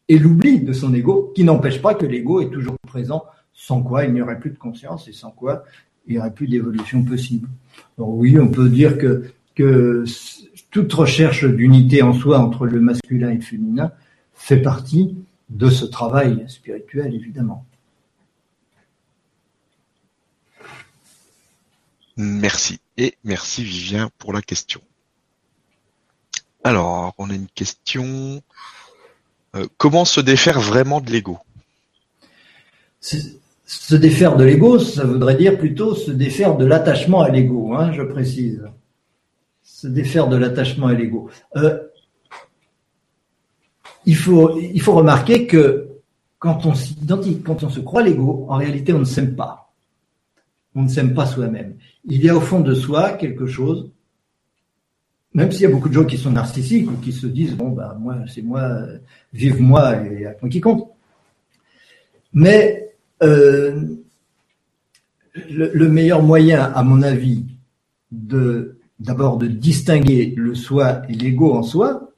Et l'oubli de son ego, qui n'empêche pas que l'ego est toujours présent, sans quoi il n'y aurait plus de conscience et sans quoi il n'y aurait plus d'évolution possible. Alors oui, on peut dire que, que toute recherche d'unité en soi entre le masculin et le féminin fait partie de ce travail spirituel, évidemment. Merci. Et merci Vivien pour la question. Alors, on a une question. Euh, comment se défaire vraiment de l'ego? Se défaire de l'ego, ça voudrait dire plutôt se défaire de l'attachement à l'ego, hein, je précise. Se défaire de l'attachement à l'ego. Euh, il, faut, remarquer que quand on s'identifie, quand on se croit l'ego, en réalité, on ne s'aime pas on ne s'aime pas soi-même. Il y a au fond de soi quelque chose, même s'il y a beaucoup de gens qui sont narcissiques ou qui se disent bon ben moi c'est moi, vive moi et à moi qui compte. Mais euh, le, meilleur moyen, à mon avis, de d'abord de distinguer le soi et l'ego en soi,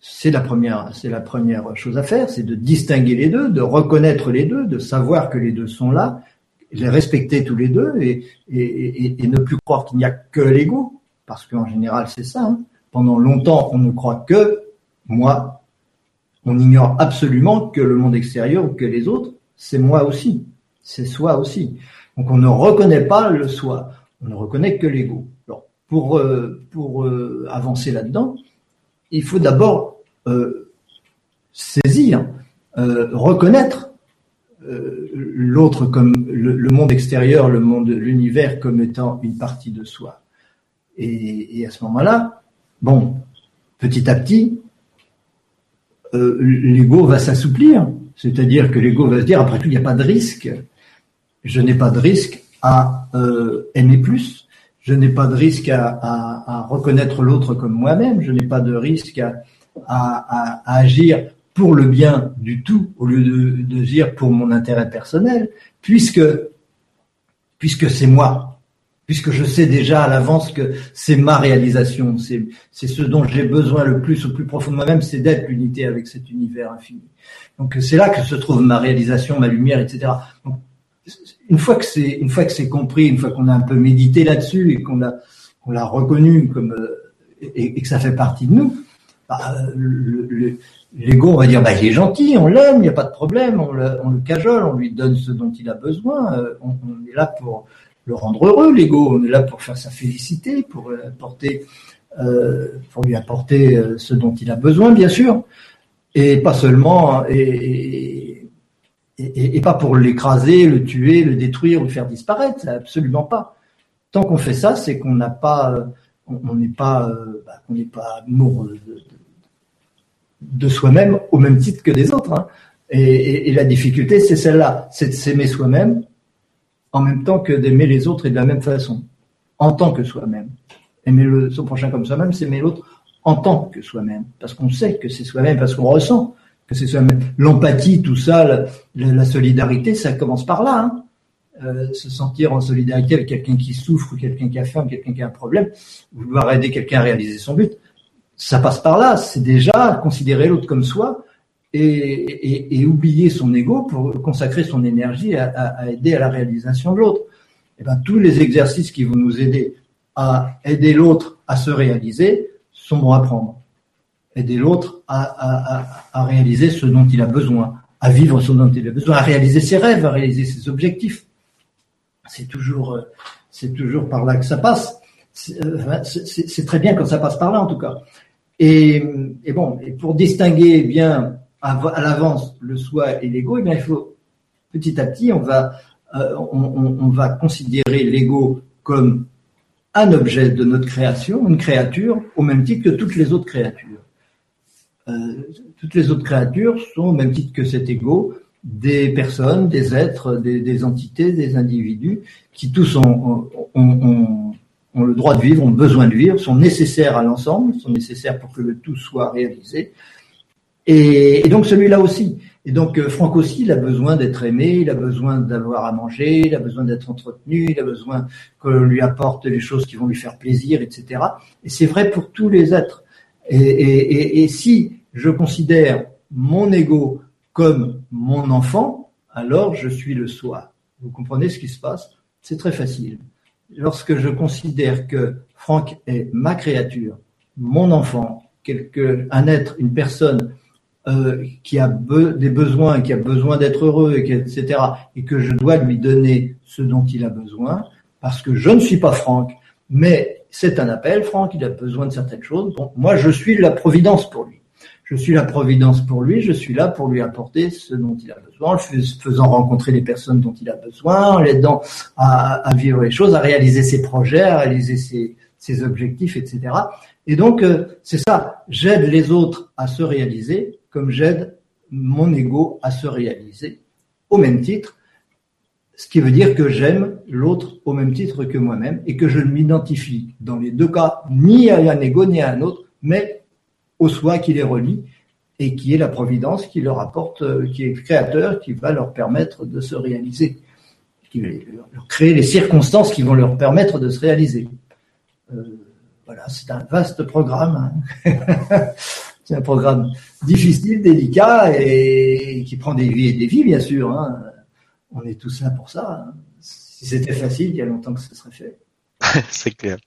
c'est la première, c'est la première chose à faire, c'est de distinguer les deux, de reconnaître les deux, de savoir que les deux sont là, les respecter tous les deux et, et, et, ne plus croire qu'il n'y a que l'ego, parce qu'en général c'est ça. Hein. Pendant longtemps, on ne croit que moi. On ignore absolument que le monde extérieur ou que les autres, c'est moi aussi, c'est soi aussi. Donc on ne reconnaît pas le soi, on ne reconnaît que l'ego. Alors pour euh, pour euh, avancer là-dedans, il faut d'abord euh, saisir, reconnaître l'autre comme le, monde extérieur, le monde, l'univers comme étant une partie de soi. Et, à ce moment-là, bon, petit à petit, euh, l'ego va s'assouplir, c'est-à-dire que l'ego va se dire après tout, il n'y a pas de risque. Je n'ai pas de risque à euh, aimer plus. Je n'ai pas de risque à, reconnaître l'autre comme moi-même. Je n'ai pas de risque à, agir pour le bien du tout au lieu de, de dire pour mon intérêt personnel, puisque puisque c'est moi, puisque je sais déjà à l'avance que c'est ma réalisation, c'est ce dont j'ai besoin le plus au plus profond de moi-même, c'est d'être l'unité avec cet univers infini. Donc c'est là que se trouve ma réalisation, ma lumière, etc. Donc, une fois que c'est une fois que c'est compris, une fois qu'on a un peu médité là-dessus et qu'on l'a qu'on l'a reconnu comme euh, et, que ça fait partie de nous, bah, le, le, L'ego, on va dire, bah, il est gentil, on l'aime, il n'y a pas de problème, on le, on le, cajole, on lui donne ce dont il a besoin, euh, on, est là pour le rendre heureux, l'ego, on est là pour faire sa félicité, pour, apporter, euh, pour lui apporter euh, ce dont il a besoin, bien sûr, et pas seulement, et, et, et pas pour l'écraser, le tuer, le détruire, le faire disparaître, absolument pas. Tant qu'on fait ça, c'est qu'on n'a pas, on n'est pas, bah, on n'est pas amoureux de, soi-même au même titre que des autres. Hein. Et, la difficulté, c'est celle-là, c'est de s'aimer soi-même en même temps que d'aimer les autres et de la même façon, en tant que soi-même. Aimer le, son prochain comme soi-même, c'est aimer l'autre en tant que soi-même, parce qu'on sait que c'est soi-même, parce qu'on ressent que c'est soi-même. L'empathie, tout ça, la, solidarité, ça commence par là. Hein. euh, se sentir en solidarité avec quelqu'un qui souffre, ou quelqu'un qui a faim, quelqu'un qui a un problème, vouloir aider quelqu'un à réaliser son but. Ça passe par là. C'est déjà considérer l'autre comme soi et, oublier son ego pour consacrer son énergie à, aider à la réalisation de l'autre. Et eh ben, tous les exercices qui vont nous aider à aider l'autre à se réaliser sont bons à prendre. Aider l'autre à réaliser ce dont il a besoin, à vivre ce dont il a besoin, à réaliser ses rêves, à réaliser ses objectifs. C'est toujours, euh, c'est toujours par là que ça passe. Euh, c'est très bien quand ça passe par là, en tout cas. Et, et bon, et pour distinguer bien à, l'avance le soi et l'ego, eh bien, il faut petit à petit, on va, euh, on, va considérer l'ego comme un objet de notre création, une créature, au même titre que toutes les autres créatures. Euh, toutes les autres créatures sont au même titre que cet ego des personnes, des êtres, des, entités, des individus qui tous ont, le droit de vivre, ont besoin de vivre, sont nécessaires à l'ensemble, sont nécessaires pour que le tout soit réalisé. Et, donc celui-là aussi. Et donc euh, Franck aussi, il a besoin d'être aimé, il a besoin d'avoir à manger, il a besoin d'être entretenu, il a besoin qu'on lui apporte les choses qui vont lui faire plaisir, etc. Et c'est vrai pour tous les êtres. Et si je considère mon ego comme mon enfant, alors je suis le soi. Vous comprenez ce qui se passe? C'est très facile. Lorsque je considère que Franck est ma créature, mon enfant, quelque, un être, une personne euh, qui a des besoins, qui a besoin d'être heureux, etc., et que je dois lui donner ce dont il a besoin, parce que je ne suis pas Franck, mais c'est un appel, Franck, il a besoin de certaines choses. Bon, moi, je suis la providence pour lui. Je suis la providence pour lui, je suis là pour lui apporter ce dont il a besoin, en faisant rencontrer les personnes dont il a besoin, en l'aidant à, vivre les choses, à réaliser ses projets, à réaliser ses, objectifs, etc. Et donc, euh, c'est ça, j'aide les autres à se réaliser j'aide mon ego à se réaliser au même titre, ce qui veut dire que j'aime l'autre au même titre que moi-même et que je ne m'identifie dans les deux cas ni à un ego ni à un autre, mais au soi qui les relie et qui est la providence qui leur apporte, euh, qui est créateur, qui va leur permettre de se réaliser, qui va leur créer les circonstances qui vont leur permettre de se réaliser. Euh, voilà, c'est un vaste programme. Hein. c'est un programme difficile, délicat et qui prend des vies et des vies, bien sûr. Hein. On est tous là pour ça. Hein. Si c'était facile, il y a longtemps que ce serait fait. c'est clair.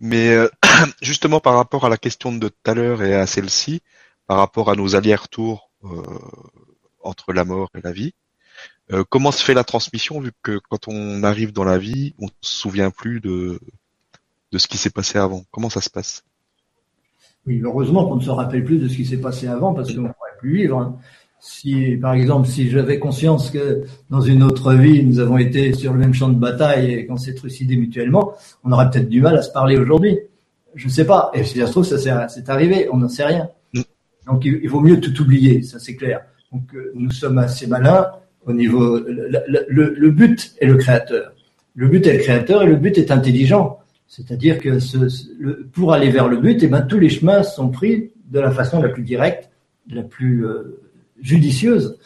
Mais euh, justement par rapport à la question de tout à l'heure et à celle-ci, par rapport à nos allers-retours euh, entre la mort et la vie, euh, comment se fait la transmission vu que quand on arrive dans la vie, on se souvient plus de, de ce qui s'est passé avant? Comment ça se passe? Oui, heureusement qu'on ne se rappelle plus de ce qui s'est passé avant parce qu'on ne pourrait plus vivre. Hein si, par exemple, si j'avais conscience que dans une autre vie, nous avons été sur le même champ de bataille et qu'on s'est trucidé mutuellement, on aurait peut-être du mal à se parler aujourd'hui. Je ne sais pas. Et si ça se trouve, ça c'est arrivé, on n'en sait rien. Donc, il, vaut mieux tout oublier, ça c'est clair. Donc, euh, nous sommes assez malins au niveau. Le, but est le créateur. Le but est le créateur et le but est intelligent. C'est-à-dire que pour aller vers le but, eh ben, tous les chemins sont pris de la façon la plus directe, la plus euh, judicieuse.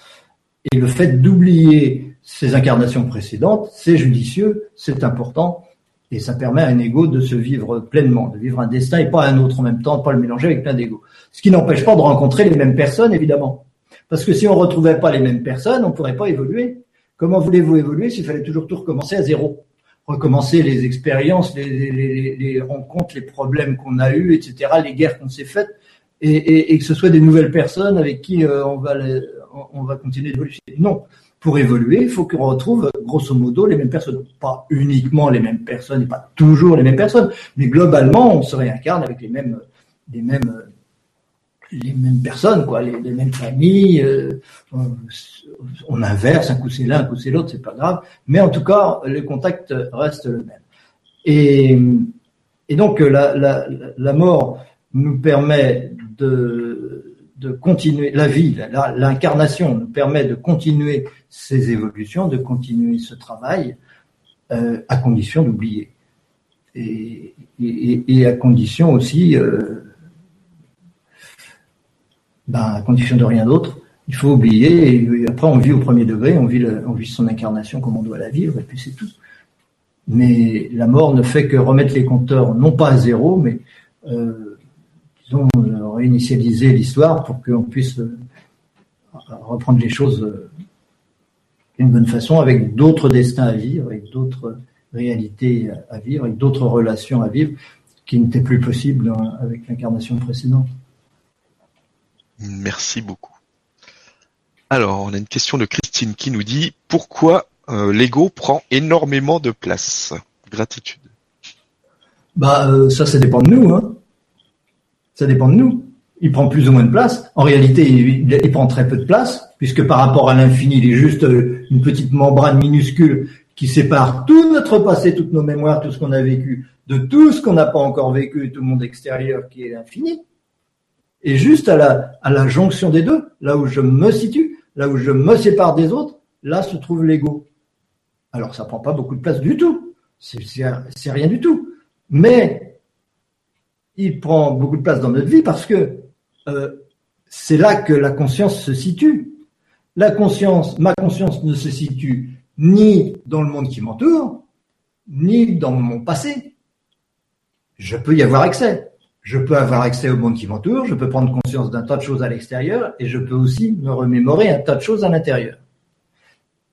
Et le fait d'oublier ces incarnations précédentes, c'est judicieux, c'est important, et ça permet à un ego de se vivre pleinement, de vivre un destin et pas un autre en même temps, pas le mélanger avec plein d'ego. Ce qui n'empêche pas de rencontrer les mêmes personnes, évidemment. Parce que si on retrouvait pas les mêmes personnes, on pourrait pas évoluer. Comment voulez-vous évoluer s'il fallait toujours tout recommencer à zéro? Recommencer les expériences, les, rencontres, les problèmes qu'on a eus, etc., les guerres qu'on s'est faites et, et, et, que ce soit des nouvelles personnes avec qui euh, on va on va continuer d'évoluer. Non, pour évoluer, il faut qu'on retrouve grosso modo les mêmes personnes, pas uniquement les mêmes personnes et pas toujours les mêmes personnes, mais globalement on se réincarne avec les mêmes les mêmes les mêmes personnes, quoi, les, mêmes familles. Euh, on, inverse, un coup c'est l'un, un coup c'est l'autre, c'est pas grave. Mais en tout cas, le contact reste le même. Et, et donc la, la, la mort nous permet de, de continuer, la vie, l'incarnation nous permet de continuer ces évolutions, de continuer ce travail, euh, à condition d'oublier. Et, et, à condition aussi, euh, ben, à condition de rien d'autre, Il faut oublier, et après on vit au premier degré, on vit, on vit son incarnation comme on doit la vivre, et puis c'est tout. Mais la mort ne fait que remettre les compteurs, non pas à zéro, mais euh, disons, réinitialiser l'histoire pour qu'on puisse euh, reprendre les choses euh, d'une bonne façon, avec d'autres destins à vivre, avec d'autres réalités à vivre, avec d'autres relations à vivre, qui n'étaient plus possibles avec l'incarnation précédente. Merci beaucoup. Alors, on a une question de Christine qui nous dit pourquoi euh, l'ego prend énormément de place? Gratitude. Bah, euh, ça, ça dépend de nous. Hein. Ça dépend de nous. Il prend plus ou moins de place. En réalité, il, prend très peu de place, puisque par rapport à l'infini, il est juste euh, une petite membrane minuscule qui sépare tout notre passé, toutes nos mémoires, tout ce qu'on a vécu, de tout ce qu'on n'a pas encore vécu, tout le monde extérieur qui est infini. Et juste à la, à la jonction des deux, là où je me situe, là où je me sépare des autres, là se trouve l'ego. Alors ça prend pas beaucoup de place du tout. C'est rien du tout. Mais il prend beaucoup de place dans notre vie parce que euh, c'est là que la conscience se situe. La conscience, ma conscience ne se situe ni dans le monde qui m'entoure, ni dans mon passé. Je peux y avoir accès. Je peux avoir accès au monde qui m'entoure, je peux prendre conscience d'un tas de choses à l'extérieur et je peux aussi me remémorer un tas de choses à l'intérieur.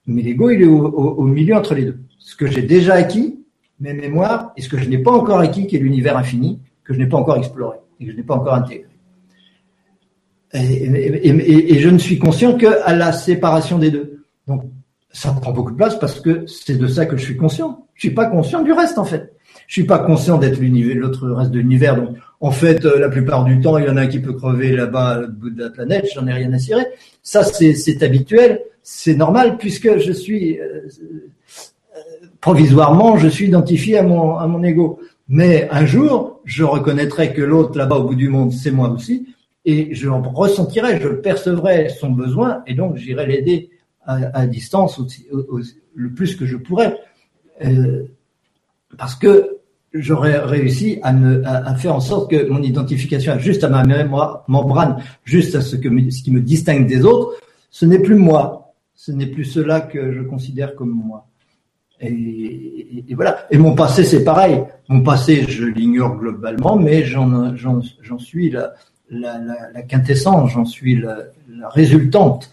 Mais l'ego, il est au, milieu entre les deux. Ce que j'ai déjà acquis, mes mémoires, et ce que je n'ai pas encore acquis, qui est l'univers infini, que je n'ai pas encore exploré et que je n'ai pas encore intégré. Et, je ne suis conscient qu'à la séparation des deux. Donc, ça prend beaucoup de place parce que c'est de ça que je suis conscient. Je suis pas conscient du reste, en fait. Je suis pas conscient d'être l'autre reste de l'univers. En fait, euh, la plupart du temps, il y en a qui peut crever là-bas au bout de la planète. J'en ai rien à cirer. Ça, c'est habituel c'est normal puisque je suis euh, euh, provisoirement, je suis identifié à mon à mon ego. Mais un jour, je reconnaîtrai que l'autre là-bas au bout du monde, c'est moi aussi, et je ressentirai, je percevrai son besoin, et donc j'irai l'aider à, distance le plus que je pourrais, euh, parce que j'aurais réussi à, me, à, faire en sorte que mon identification juste à ma mémoire, membrane, juste à ce, que, ce qui me distingue des autres, ce n'est plus moi, ce n'est plus cela que je considère comme moi. Et, voilà. Et mon passé, c'est pareil. Mon passé, je l'ignore globalement, mais j'en, suis la, la, quintessence, j'en suis la, résultante.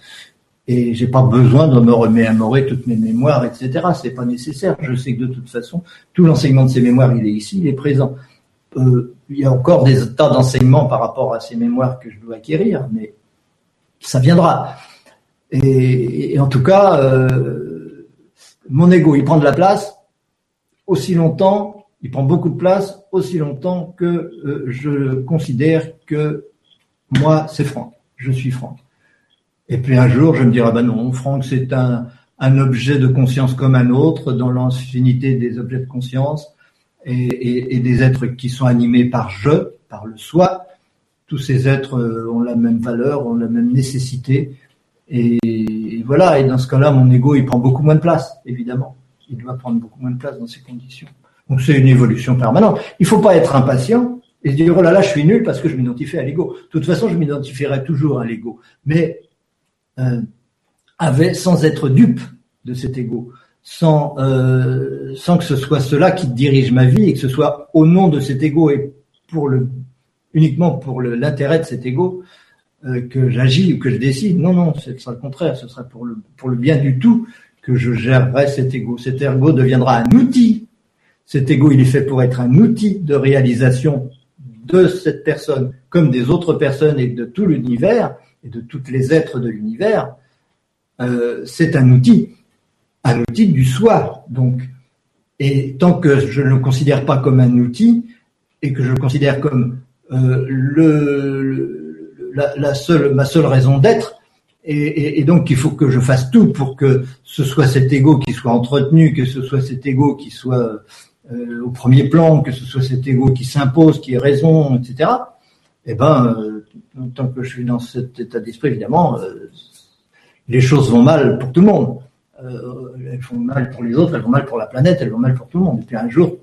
Et j'ai pas besoin de me remémorer toutes mes mémoires, etc. C'est pas nécessaire. Je sais que de toute façon, tout l'enseignement de ces mémoires, il est ici, il est présent. Euh, il y a encore des tas d'enseignements par rapport à ces mémoires que je dois acquérir, mais ça viendra. Et, en tout cas, euh, mon ego, il prend de la place aussi longtemps, il prend beaucoup de place aussi longtemps que euh, je considère que moi, c'est Franck. Je suis Franck. Et puis un jour, je me dirai, ben non, Franck, c'est un, objet de conscience comme un autre dans l'infinité des objets de conscience et, des êtres qui sont animés par je, par le soi. Tous ces êtres euh, ont la même valeur, ont la même nécessité et, voilà, et dans ce cas-là, mon ego, il prend beaucoup moins de place, évidemment. Il doit prendre beaucoup moins de place dans ces conditions. Donc c'est une évolution permanente. Il faut pas être impatient et se dire, oh là là, je suis nul parce que je m'identifie à l'ego. De toute façon, je m'identifierai toujours à l'ego. Mais euh, avec, sans être dupe de cet ego, sans, euh, sans que ce soit cela qui dirige ma vie et que ce soit au nom de cet ego et pour le, uniquement pour l'intérêt de cet ego, euh, que j'agis ou que je décide. Non, non, ce sera le contraire. Ce sera pour le, pour le bien du tout que je gérerai cet ego. Cet ego deviendra un outil. Cet ego, il est fait pour être un outil de réalisation de cette personne comme des autres personnes et de tout l'univers et de toutes les êtres de l'univers. Euh, c'est un outil, un outil du soi. Donc, et tant que je ne le considère pas comme un outil et que je le considère comme euh, la, seule, ma seule raison d'être. Et, donc, il faut que je fasse tout pour que ce soit cet ego qui soit entretenu, que ce soit cet ego qui soit euh, au premier plan, que ce soit cet ego qui s'impose, qui ait raison, etc. Eh ben, euh, tant que je suis dans cet état d'esprit, évidemment, euh, les choses vont mal pour tout le monde. elles vont mal pour les autres, elles vont mal pour la planète, elles vont mal pour tout le monde. Et puis un jour,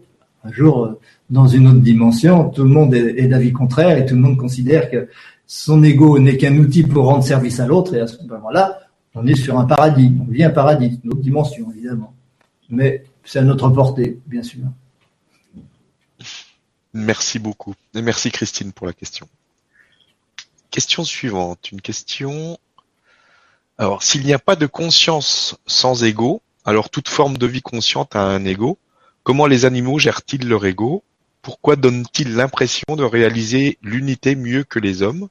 un jour, dans une autre dimension, tout le monde est, est d'avis contraire et tout le monde considère que son ego n'est qu'un outil pour rendre service à l'autre, et à ce moment-là, on est sur un paradis, on vit un paradis, une autre dimension, évidemment. Mais c'est à notre portée, bien sûr. Merci beaucoup. Et merci Christine pour la question. Question suivante. Une question. Alors, s'il n'y a pas de conscience sans ego, alors toute forme de vie consciente a un ego. Comment les animaux gèrent-ils leur ego? Pourquoi donnent-ils l'impression de réaliser l'unité mieux que les hommes?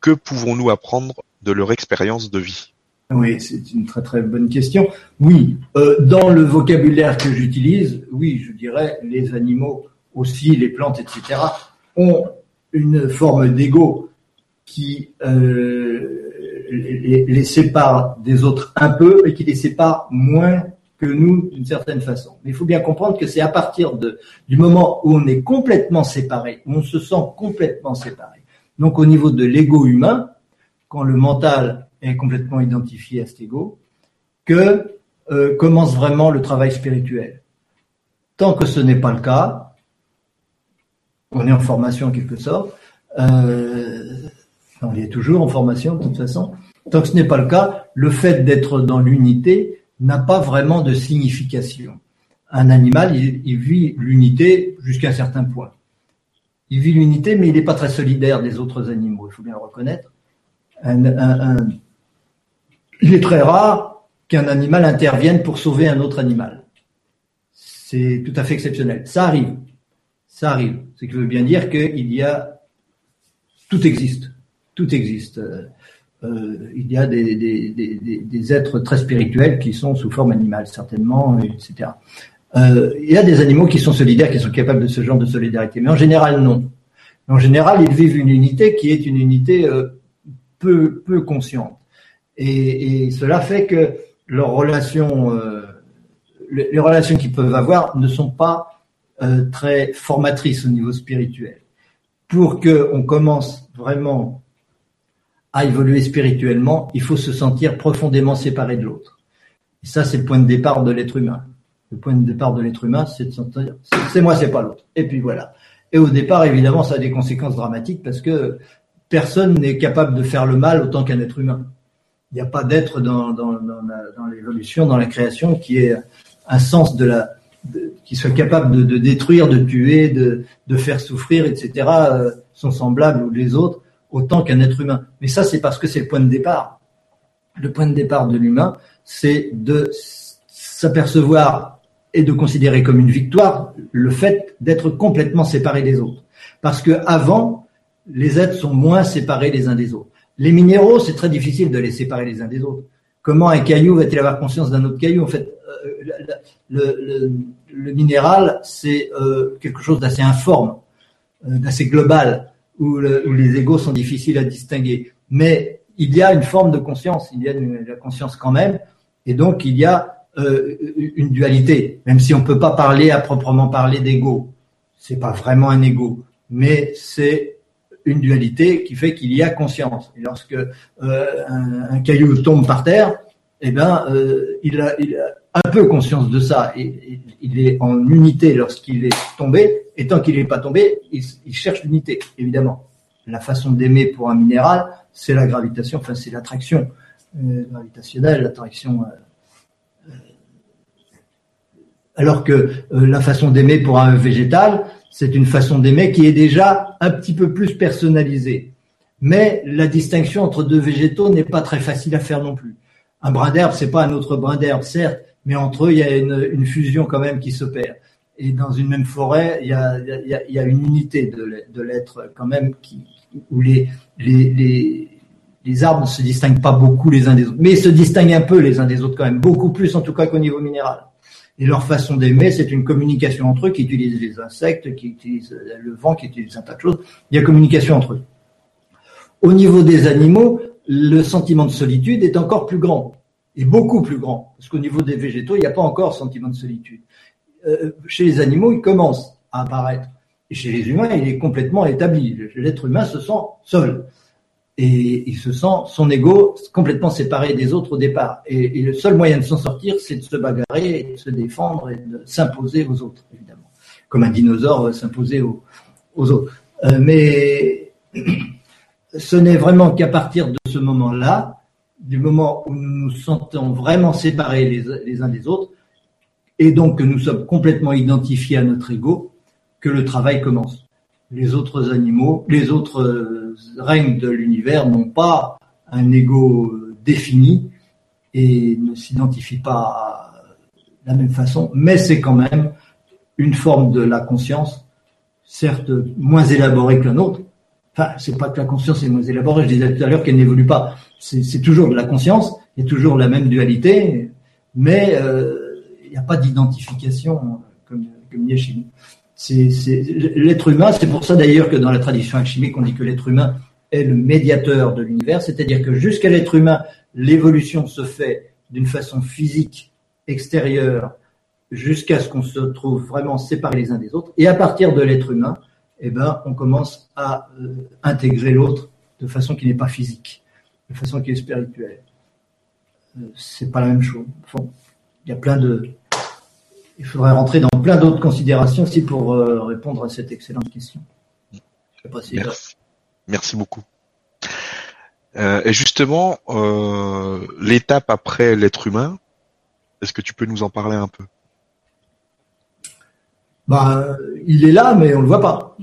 Que pouvons-nous apprendre de leur expérience de vie? Oui, c'est une très très bonne question. Oui, euh, dans le vocabulaire que j'utilise, oui, je dirais les animaux aussi, les plantes, etc., ont une forme d'ego qui euh, les, sépare des autres un peu et qui les sépare moins que nous d'une certaine façon. Mais il faut bien comprendre que c'est à partir du moment où on est complètement séparé, où on se sent complètement séparé. Donc au niveau de l'ego humain, quand le mental est complètement identifié à cet ego, que euh, commence vraiment le travail spirituel. Tant que ce n'est pas le cas, on est en formation en quelque sorte, euh, on est toujours en formation de toute façon, tant que ce n'est pas le cas, le fait d'être dans l'unité n'a pas vraiment de signification. Un animal, il, vit l'unité jusqu'à un certain point. Il vit l'unité, mais il n'est pas très solidaire des autres animaux, il faut bien le reconnaître. il est très rare qu'un animal intervienne pour sauver un autre animal. C'est tout à fait exceptionnel. Ça arrive. Ça arrive. Ce qui veut bien dire qu'il y a... Tout existe. Tout existe. Euh, il y a des, des, êtres très spirituels qui sont sous forme animale, certainement, etc. Euh, il y a des animaux qui sont solidaires, qui sont capables de ce genre de solidarité, mais en général, non. En général, ils vivent une unité qui est une unité euh, peu, peu consciente. Et, cela fait que leurs relations, les relations qu'ils peuvent avoir ne sont pas très formatrices au niveau spirituel. Pour qu'on commence vraiment à évoluer spirituellement, il faut se sentir profondément séparé de l'autre. Et ça, c'est le point de départ de l'être humain. Le point de départ de l'être humain, c'est de sentir, c'est moi, c'est pas l'autre. Et puis voilà. Et au départ, évidemment, ça a des conséquences dramatiques parce que personne n'est capable de faire le mal autant qu'un être humain. Il n'y a pas d'être dans, l'évolution, dans la création, qui ait un sens de la, qui soit capable de, détruire, de tuer, de, faire souffrir, etc. Euh, son semblable ou les autres autant qu'un être humain. Mais ça, c'est parce que c'est le point de départ. Le point de départ de l'humain, c'est de s'apercevoir et de considérer comme une victoire le fait d'être complètement séparé des autres. Parce que avant, les êtres sont moins séparés les uns des autres. Les minéraux, c'est très difficile de les séparer les uns des autres. Comment un caillou va-t-il avoir conscience d'un autre caillou? En fait, euh, le, minéral, c'est euh, quelque chose d'assez informe, euh, d'assez global où, les égaux sont difficiles à distinguer. Mais il y a une forme de conscience, il y a une, la conscience quand même, et donc il y a euh, une dualité, même si on ne peut pas parler à proprement parler d'ego. C'est pas vraiment un ego, mais c'est une dualité qui fait qu'il y a conscience. Et lorsque un, caillou tombe par terre, eh ben, il, a, il, a, un peu conscience de ça. Et, il est en unité lorsqu'il est tombé, et tant qu'il n'est pas tombé, il, cherche l'unité, évidemment. La façon d'aimer pour un minéral, c'est la gravitation, enfin c'est l'attraction euh, gravitationnelle, l'attraction. Euh, euh, alors que la façon d'aimer pour un végétal, c'est une façon d'aimer qui est déjà un petit peu plus personnalisée. Mais la distinction entre deux végétaux n'est pas très facile à faire non plus. Un brin d'herbe, c'est pas un autre brin d'herbe, certes, mais entre eux, il y a une, fusion quand même qui s'opère et dans une même forêt, il y a, une unité de l'être quand même où les, arbres ne se distinguent pas beaucoup les uns des autres, mais se distinguent un peu les uns des autres quand même, beaucoup plus en tout cas qu'au niveau minéral. Et leur façon d'aimer, c'est une communication entre eux qui utilisent les insectes, qui utilisent le vent, qui utilisent un tas de choses. Il y a communication entre eux. Au niveau des animaux, le sentiment de solitude est encore plus grand, et beaucoup plus grand, parce qu'au niveau des végétaux, il n'y a pas encore sentiment de solitude. Euh, chez les animaux, il commence à apparaître. Et chez les humains, il est complètement établi. L'être humain se sent seul. Et il se sent son ego complètement séparé des autres au départ. Et, le seul moyen de s'en sortir, c'est de se bagarrer, de se défendre et de s'imposer aux autres, évidemment. Comme un dinosaure s'imposer aux, autres. Euh, mais ce n'est vraiment qu'à partir de ce moment-là, du moment où nous nous sentons vraiment séparés les, uns des autres, et donc que nous sommes complètement identifiés à notre ego, que le travail commence. Les autres animaux, les autres euh, règnes de l'univers n'ont pas un ego défini et ne s'identifient pas de la même façon, mais c'est quand même une forme de la conscience, certes moins élaborée que la nôtre. Enfin, c'est pas que la conscience est moins élaborée, je disais tout à l'heure qu'elle n'évolue pas. C'est toujours de la conscience, il y a toujours la même dualité, mais euh, il n'y a pas d'identification comme, comme il y a chez nous. L'être humain, c'est pour ça d'ailleurs que dans la tradition alchimique, on dit que l'être humain est le médiateur de l'univers, c'est-à-dire que jusqu'à l'être humain, l'évolution se fait d'une façon physique, extérieure, jusqu'à ce qu'on se trouve vraiment séparés les uns des autres. Et à partir de l'être humain, eh ben, on commence à euh, intégrer l'autre de façon qui n'est pas physique, de façon qui est spirituelle. C'est pas la même chose. il y a plein de, il faudrait rentrer dans plein d'autres considérations aussi pour euh, répondre à cette excellente question. Merci. Merci beaucoup. Euh, et justement, euh, l'étape après l'être humain, est-ce que tu peux nous en parler un peu? Bah, il est là, mais on le voit pas.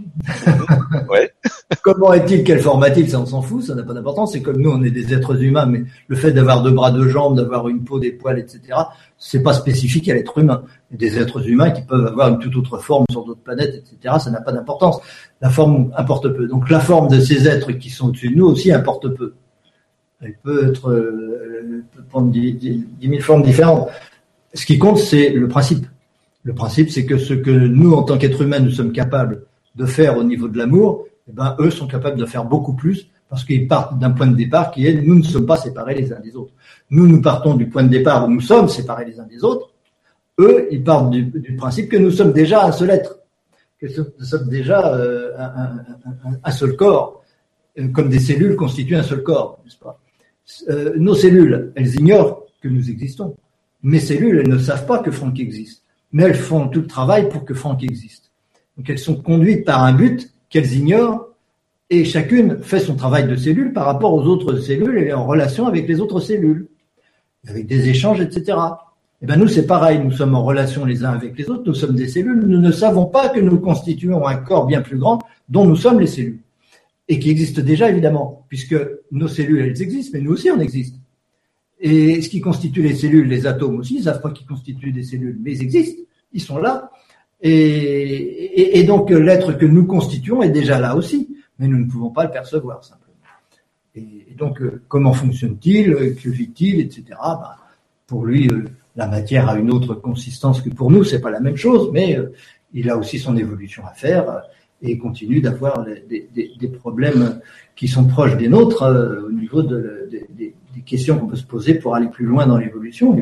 ouais. Comment est-il, quelle forme a-t-il Ça, on s'en fout, ça n'a pas d'importance. C'est comme nous, on est des êtres humains, mais le fait d'avoir deux bras, deux jambes, d'avoir une peau, des poils, etc., c'est pas spécifique à l'être humain. Des êtres humains qui peuvent avoir une toute autre forme sur d'autres planètes, etc., ça n'a pas d'importance. La forme importe peu. Donc la forme de ces êtres qui sont au-dessus de nous aussi importe peu. Elle peut être, euh, peut prendre dix mille formes différentes. Ce qui compte, c'est le principe. Le principe, c'est que ce que nous, en tant qu'êtres humains, nous sommes capables de faire au niveau de l'amour, eh ben, eux sont capables de faire beaucoup plus parce qu'ils partent d'un point de départ qui est nous ne sommes pas séparés les uns des autres. Nous, nous partons du point de départ où nous sommes séparés les uns des autres. Eux, ils partent du, principe que nous sommes déjà un seul être, que nous sommes déjà euh, un, seul corps, euh, comme des cellules constituent un seul corps, n'est-ce pas? Euh, Nos cellules, elles ignorent que nous existons. Mes cellules, elles ne savent pas que Franck existe mais elles font tout le travail pour que Franck existe. Donc elles sont conduites par un but qu'elles ignorent et chacune fait son travail de cellule par rapport aux autres cellules et en relation avec les autres cellules, avec des échanges, etc. Et eh ben nous c'est pareil, nous sommes en relation les uns avec les autres, nous sommes des cellules, nous ne savons pas que nous constituons un corps bien plus grand dont nous sommes les cellules et qui existe déjà évidemment, puisque nos cellules elles existent, mais nous aussi on existe. Et ce qui constitue les cellules, les atomes aussi, ils ne savent pas qu'ils constituent des cellules, mais ils existent, ils sont là. Et, donc l'être que nous constituons est déjà là aussi, mais nous ne pouvons pas le percevoir simplement. Et, donc euh, comment fonctionne-t-il, que vit-il, etc. Bah, pour lui, euh, la matière a une autre consistance que pour nous, c'est pas la même chose, mais euh, il a aussi son évolution à faire et continue d'avoir des, problèmes qui sont proches des nôtres au niveau de, des questions qu'on peut se poser pour aller plus loin dans l'évolution.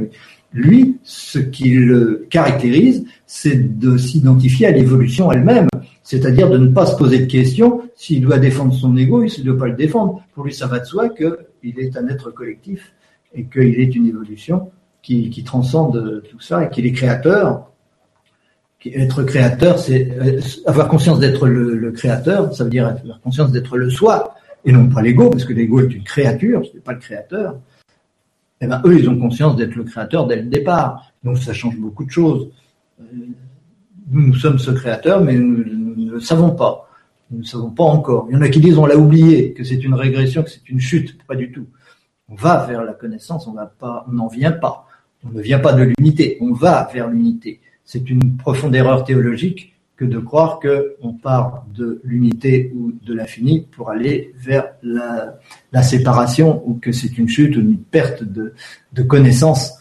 Lui, ce qui le caractérise, c'est de s'identifier à l'évolution elle-même, c'est-à-dire de ne pas se poser de questions. S'il doit défendre son ego, il ne doit pas le défendre. Pour lui, ça va de soi qu'il est un être collectif et qu'il est une évolution qui, transcende tout ça et qu'il est créateur. Être créateur, c'est euh, avoir conscience d'être le, le, créateur, ça veut dire avoir conscience d'être le soi, et non pas l'ego, parce que l'ego est une créature, ce n'est pas le créateur, eh ben, eux, ils ont conscience d'être le créateur dès le départ. Donc ça change beaucoup de choses. Euh, nous, nous sommes ce créateur, mais nous, ne le savons pas. Nous ne savons pas encore. Il y en a qui disent on l'a oublié, que c'est une régression, que c'est une chute. Pas du tout. On va vers la connaissance, on n'en vient pas. On ne vient pas de l'unité, on va vers l'unité. C'est une profonde erreur théologique que de croire qu'on part de l'unité ou de l'infini pour aller vers la, séparation ou que c'est une chute ou une perte de, de connaissance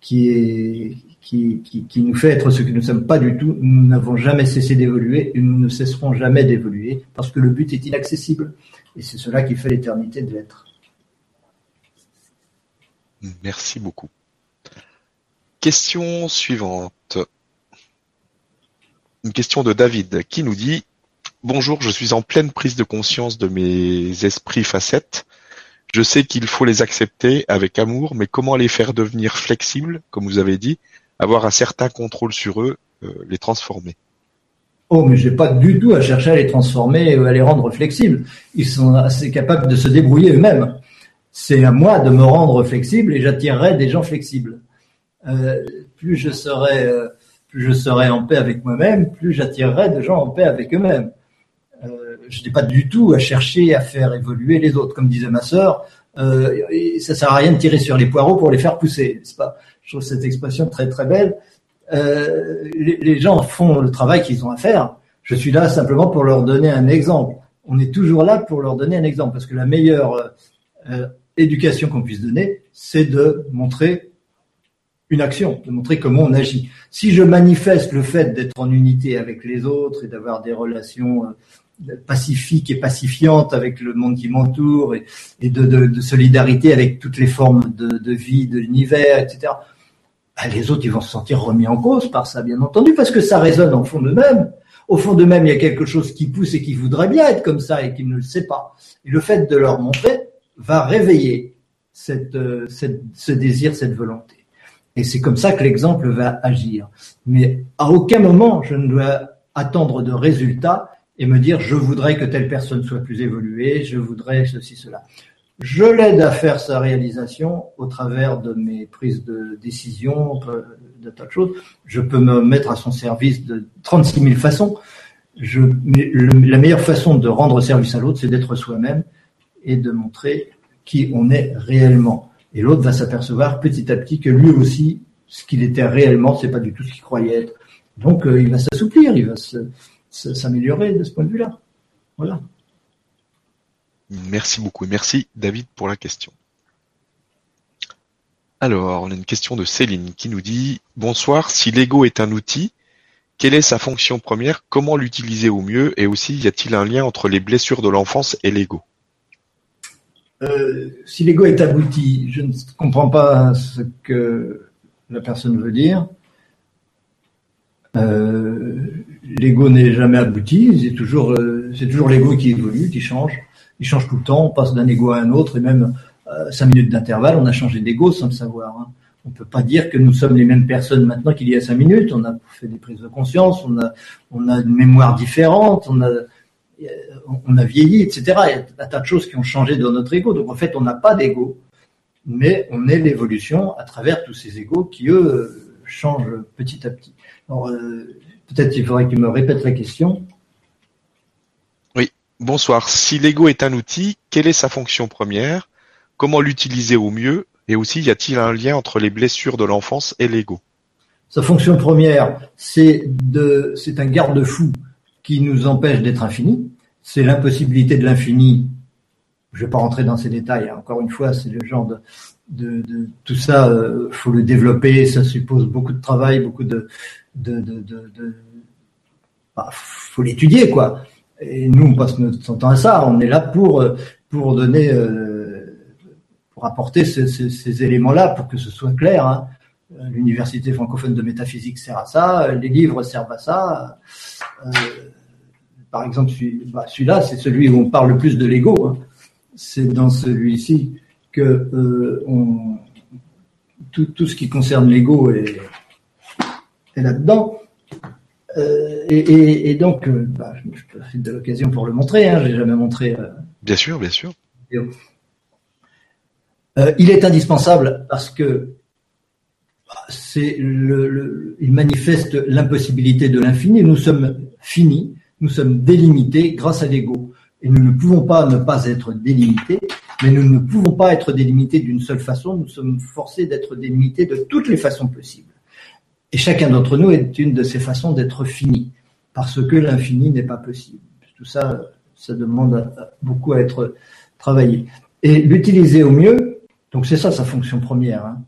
qui, qui, nous fait être ce que nous ne sommes pas du tout. Nous n'avons jamais cessé d'évoluer et nous ne cesserons jamais d'évoluer parce que le but est inaccessible. Et c'est cela qui fait l'éternité de l'être. Merci beaucoup. Question suivante. Une question de David qui nous dit Bonjour, je suis en pleine prise de conscience de mes esprits facettes. Je sais qu'il faut les accepter avec amour, mais comment les faire devenir flexibles, comme vous avez dit, avoir un certain contrôle sur eux, euh, les transformer? Oh, mais j'ai pas du tout à chercher à les transformer ou à les rendre flexibles. Ils sont assez capables de se débrouiller eux-mêmes. C'est à moi de me rendre flexible et j'attirerai des gens flexibles. Euh, plus je serai, euh, plus je serai en paix avec moi-même, plus j'attirerai des gens en paix avec eux-mêmes. Euh, je n'ai pas du tout à chercher à faire évoluer les autres. Comme disait ma sœur, euh, ça sert à rien de tirer sur les poireaux pour les faire pousser, n'est-ce pas? Je trouve cette expression très très belle. Euh, les, les, gens font le travail qu'ils ont à faire. Je suis là simplement pour leur donner un exemple. On est toujours là pour leur donner un exemple, parce que la meilleure euh, éducation qu'on puisse donner, c'est de montrer une action, de montrer comment on agit. Si je manifeste le fait d'être en unité avec les autres et d'avoir des relations euh, pacifiques et pacifiantes avec le monde qui m'entoure et, de, solidarité avec toutes les formes de, vie de l'univers, etc., ben les autres, ils vont se sentir remis en cause par ça, bien entendu, parce que ça résonne au fond d'eux-mêmes. Au fond d'eux-mêmes, il y a quelque chose qui pousse et qui voudrait bien être comme ça et qui ne le sait pas. Et le fait de leur montrer va réveiller euh, ce désir, cette volonté. Et c'est comme ça que l'exemple va agir. Mais à aucun moment, je ne dois attendre de résultats et me dire je voudrais que telle personne soit plus évoluée, je voudrais ceci, cela. Je l'aide à faire sa réalisation au travers de mes prises de décision, de tas de choses. Je peux me mettre à son service de 36 000 façons. La meilleure façon de rendre service à l'autre, c'est d'être soi-même et de montrer qui on est réellement. Et l'autre va s'apercevoir petit à petit que lui aussi, ce qu'il était réellement, c'est pas du tout ce qu'il croyait être. Donc euh, il va s'assouplir, il va s'améliorer de ce point de vue-là. Voilà. Merci beaucoup et merci David pour la question. Alors, on a une question de Céline qui nous dit Bonsoir, si l'ego est un outil, quelle est sa fonction première? Comment l'utiliser au mieux? Et aussi, y a-t-il un lien entre les blessures de l'enfance et l'ego? Euh, si l'ego est abouti, je ne comprends pas ce que la personne veut dire. Euh, l'ego n'est jamais abouti, c'est toujours, euh, c'est toujours l'ego qui évolue, qui change. Il change tout le temps, on passe d'un ego à un autre, et même cinq minutes d'intervalle, on a changé d'ego sans le savoir. Hein. On peut pas dire que nous sommes les mêmes personnes maintenant qu'il y a cinq minutes. On a fait des prises de conscience, on a, on a une mémoire différente, on a, on a vieilli, etc. Il y a un tas de choses qui ont changé dans notre ego. Donc en fait, on n'a pas d'ego, mais on est l'évolution à travers tous ces égos qui, eux, changent petit à petit. Alors, euh, peut-être qu'il faudrait que tu me répètes la question. Oui, bonsoir. Si l'ego est un outil, quelle est sa fonction première? Comment l'utiliser au mieux? Et aussi, y a-t-il un lien entre les blessures de l'enfance et l'ego? Sa fonction première, c'est de, c'est un garde-fou qui nous empêche d'être infini. C'est l'impossibilité de l'infini. Je ne vais pas rentrer dans ces détails. Hein. Encore une fois, c'est le genre de, tout ça. Euh, faut le développer. Ça suppose beaucoup de travail, beaucoup de, de, bah, faut l'étudier quoi. Et nous, on passe notre temps à ça. On est là pour pour donner, euh, pour apporter ces éléments-là pour que ce soit clair. Hein. L'université francophone de métaphysique sert à ça, les livres servent à ça. Euh, par exemple, bah, celui-là, c'est celui où on parle le plus de l'ego. Hein. C'est dans celui-ci que euh, on, tout, tout, ce qui concerne l'ego est, est là-dedans. Euh, et, et, et, donc, euh, bah, je profite de l'occasion pour le montrer. Hein, J'ai jamais montré. Bien sûr, bien sûr. Il est indispensable parce que bah, c'est le, le, il manifeste l'impossibilité de l'infini. Nous sommes finis nous sommes délimités grâce à l'ego. Et nous ne pouvons pas ne pas être délimités, mais nous ne pouvons pas être délimités d'une seule façon, nous sommes forcés d'être délimités de toutes les façons possibles. Et chacun d'entre nous est une de ces façons d'être fini, parce que l'infini n'est pas possible. Tout ça, ça demande beaucoup à être travaillé. Et l'utiliser au mieux, donc c'est ça sa fonction première, hein.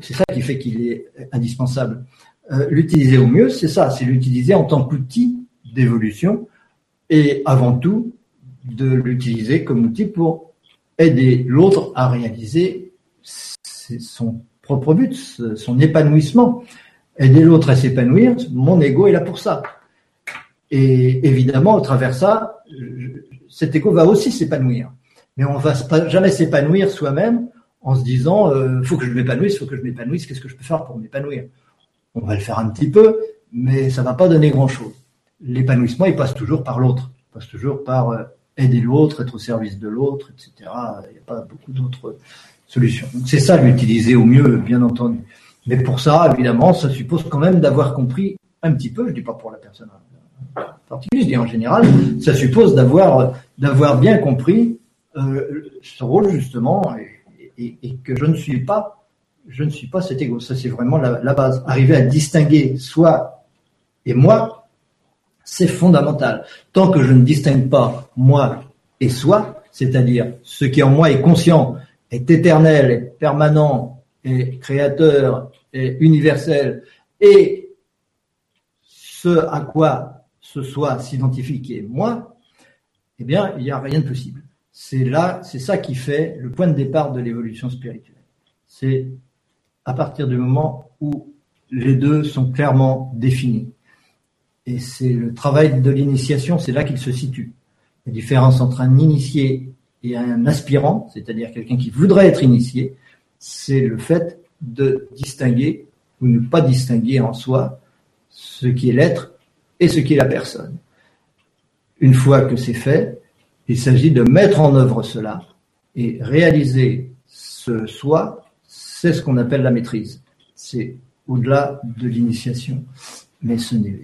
c'est ça qui fait qu'il est indispensable. Euh, l'utiliser au mieux, c'est ça, c'est l'utiliser en tant qu'outil d'évolution et avant tout de l'utiliser comme outil pour aider l'autre à réaliser son propre but, son épanouissement. Aider l'autre à s'épanouir, mon ego est là pour ça. Et évidemment, au travers ça, cet ego va aussi s'épanouir. Mais on va jamais s'épanouir soi-même en se disant euh, faut que je m'épanouisse, faut que je m'épanouisse, qu'est-ce que je peux faire pour m'épanouir? On va le faire un petit peu, mais ça va pas donner grand-chose l'épanouissement, il passe toujours par l'autre. Il passe toujours par euh, aider l'autre, être au service de l'autre, etc. Il n'y a pas beaucoup d'autres solutions. c'est ça l'utiliser au mieux, bien entendu. Mais pour ça, évidemment, ça suppose quand même d'avoir compris un petit peu, je ne dis pas pour la personne particulière, je dis en général, ça suppose d'avoir d'avoir bien compris euh, ce rôle justement et, que je ne suis pas je ne suis pas cet égo. Ça c'est vraiment la base. Arriver à distinguer soi et moi, c'est fondamental. Tant que je ne distingue pas moi et soi, c'est-à-dire ce qui en moi est conscient, est éternel, est permanent, est créateur, est universel, et ce à quoi ce soi s'identifie qui est moi, eh bien, il n'y a rien de possible. C'est là, c'est ça qui fait le point de départ de l'évolution spirituelle. C'est à partir du moment où les deux sont clairement définis. Et c'est le travail de l'initiation, c'est là qu'il se situe. La différence entre un initié et un aspirant, c'est-à-dire quelqu'un qui voudrait être initié, c'est le fait de distinguer ou ne pas distinguer en soi ce qui est l'être et ce qui est la personne. Une fois que c'est fait, il s'agit de mettre en œuvre cela et réaliser ce soi, c'est ce qu'on appelle la maîtrise. C'est au-delà de l'initiation. Mais ce n'est,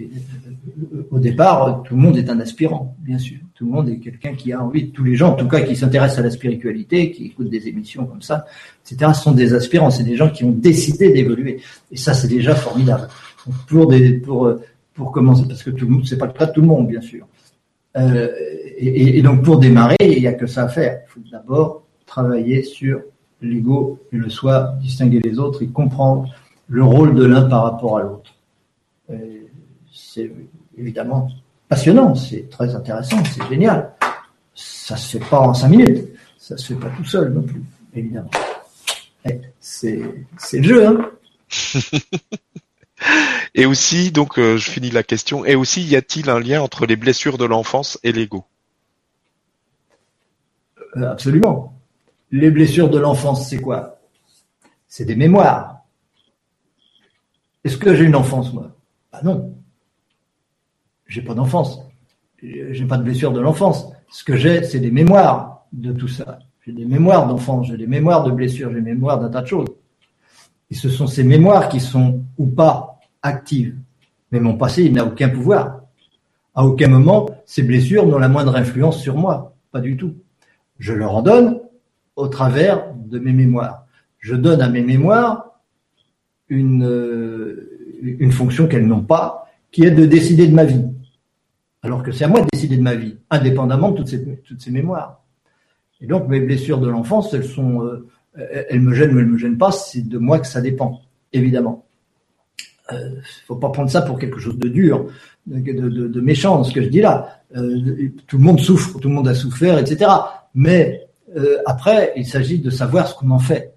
au départ, tout le monde est un aspirant, bien sûr. Tout le monde est quelqu'un qui a envie, tous les gens, en tout cas, qui s'intéressent à la spiritualité, qui écoutent des émissions comme ça, etc., sont des aspirants. C'est des gens qui ont décidé d'évoluer. Et ça, c'est déjà formidable. Pour des, pour commencer, parce que tout le monde, c'est pas le cas de tout le monde, bien sûr. Euh, et, et, donc, pour démarrer, il n'y a que ça à faire. Il faut d'abord travailler sur l'ego et le soi, distinguer les autres et comprendre le rôle de l'un par rapport à l'autre c'est évidemment passionnant, c'est très intéressant, c'est génial. Ça se fait pas en cinq minutes, ça se fait pas tout seul non plus, évidemment. Eh, c'est le jeu, hein. et aussi, donc, euh, je finis la question. Et aussi, y a-t-il un lien entre les blessures de l'enfance et l'ego? Euh, Absolument. Les blessures de l'enfance, c'est quoi? C'est des mémoires. Est-ce que j'ai une enfance, moi? Bah non j'ai pas d'enfance. J'ai pas de blessure de l'enfance. Ce que j'ai, c'est des mémoires de tout ça. J'ai des mémoires d'enfance, j'ai des mémoires de blessures, j'ai des mémoires d'un tas de choses. Et ce sont ces mémoires qui sont ou pas actives. Mais mon passé, il n'a aucun pouvoir. À aucun moment, ces blessures n'ont la moindre influence sur moi. Pas du tout. Je leur en donne au travers de mes mémoires. Je donne à mes mémoires une, euh, une fonction qu'elles n'ont pas, qui est de décider de ma vie. Alors que c'est à moi de décider de ma vie, indépendamment de toutes ces, mémoires. Et donc mes blessures de l'enfance, elles sont, euh, elles me gênent ou elles me gênent pas, c'est de moi que ça dépend, évidemment. Il euh, faut pas prendre ça pour quelque chose de dur, de, de, méchant, ce que je dis là. Euh, tout le monde souffre, tout le monde a souffert, etc. Mais après, il s'agit de savoir ce qu'on en fait.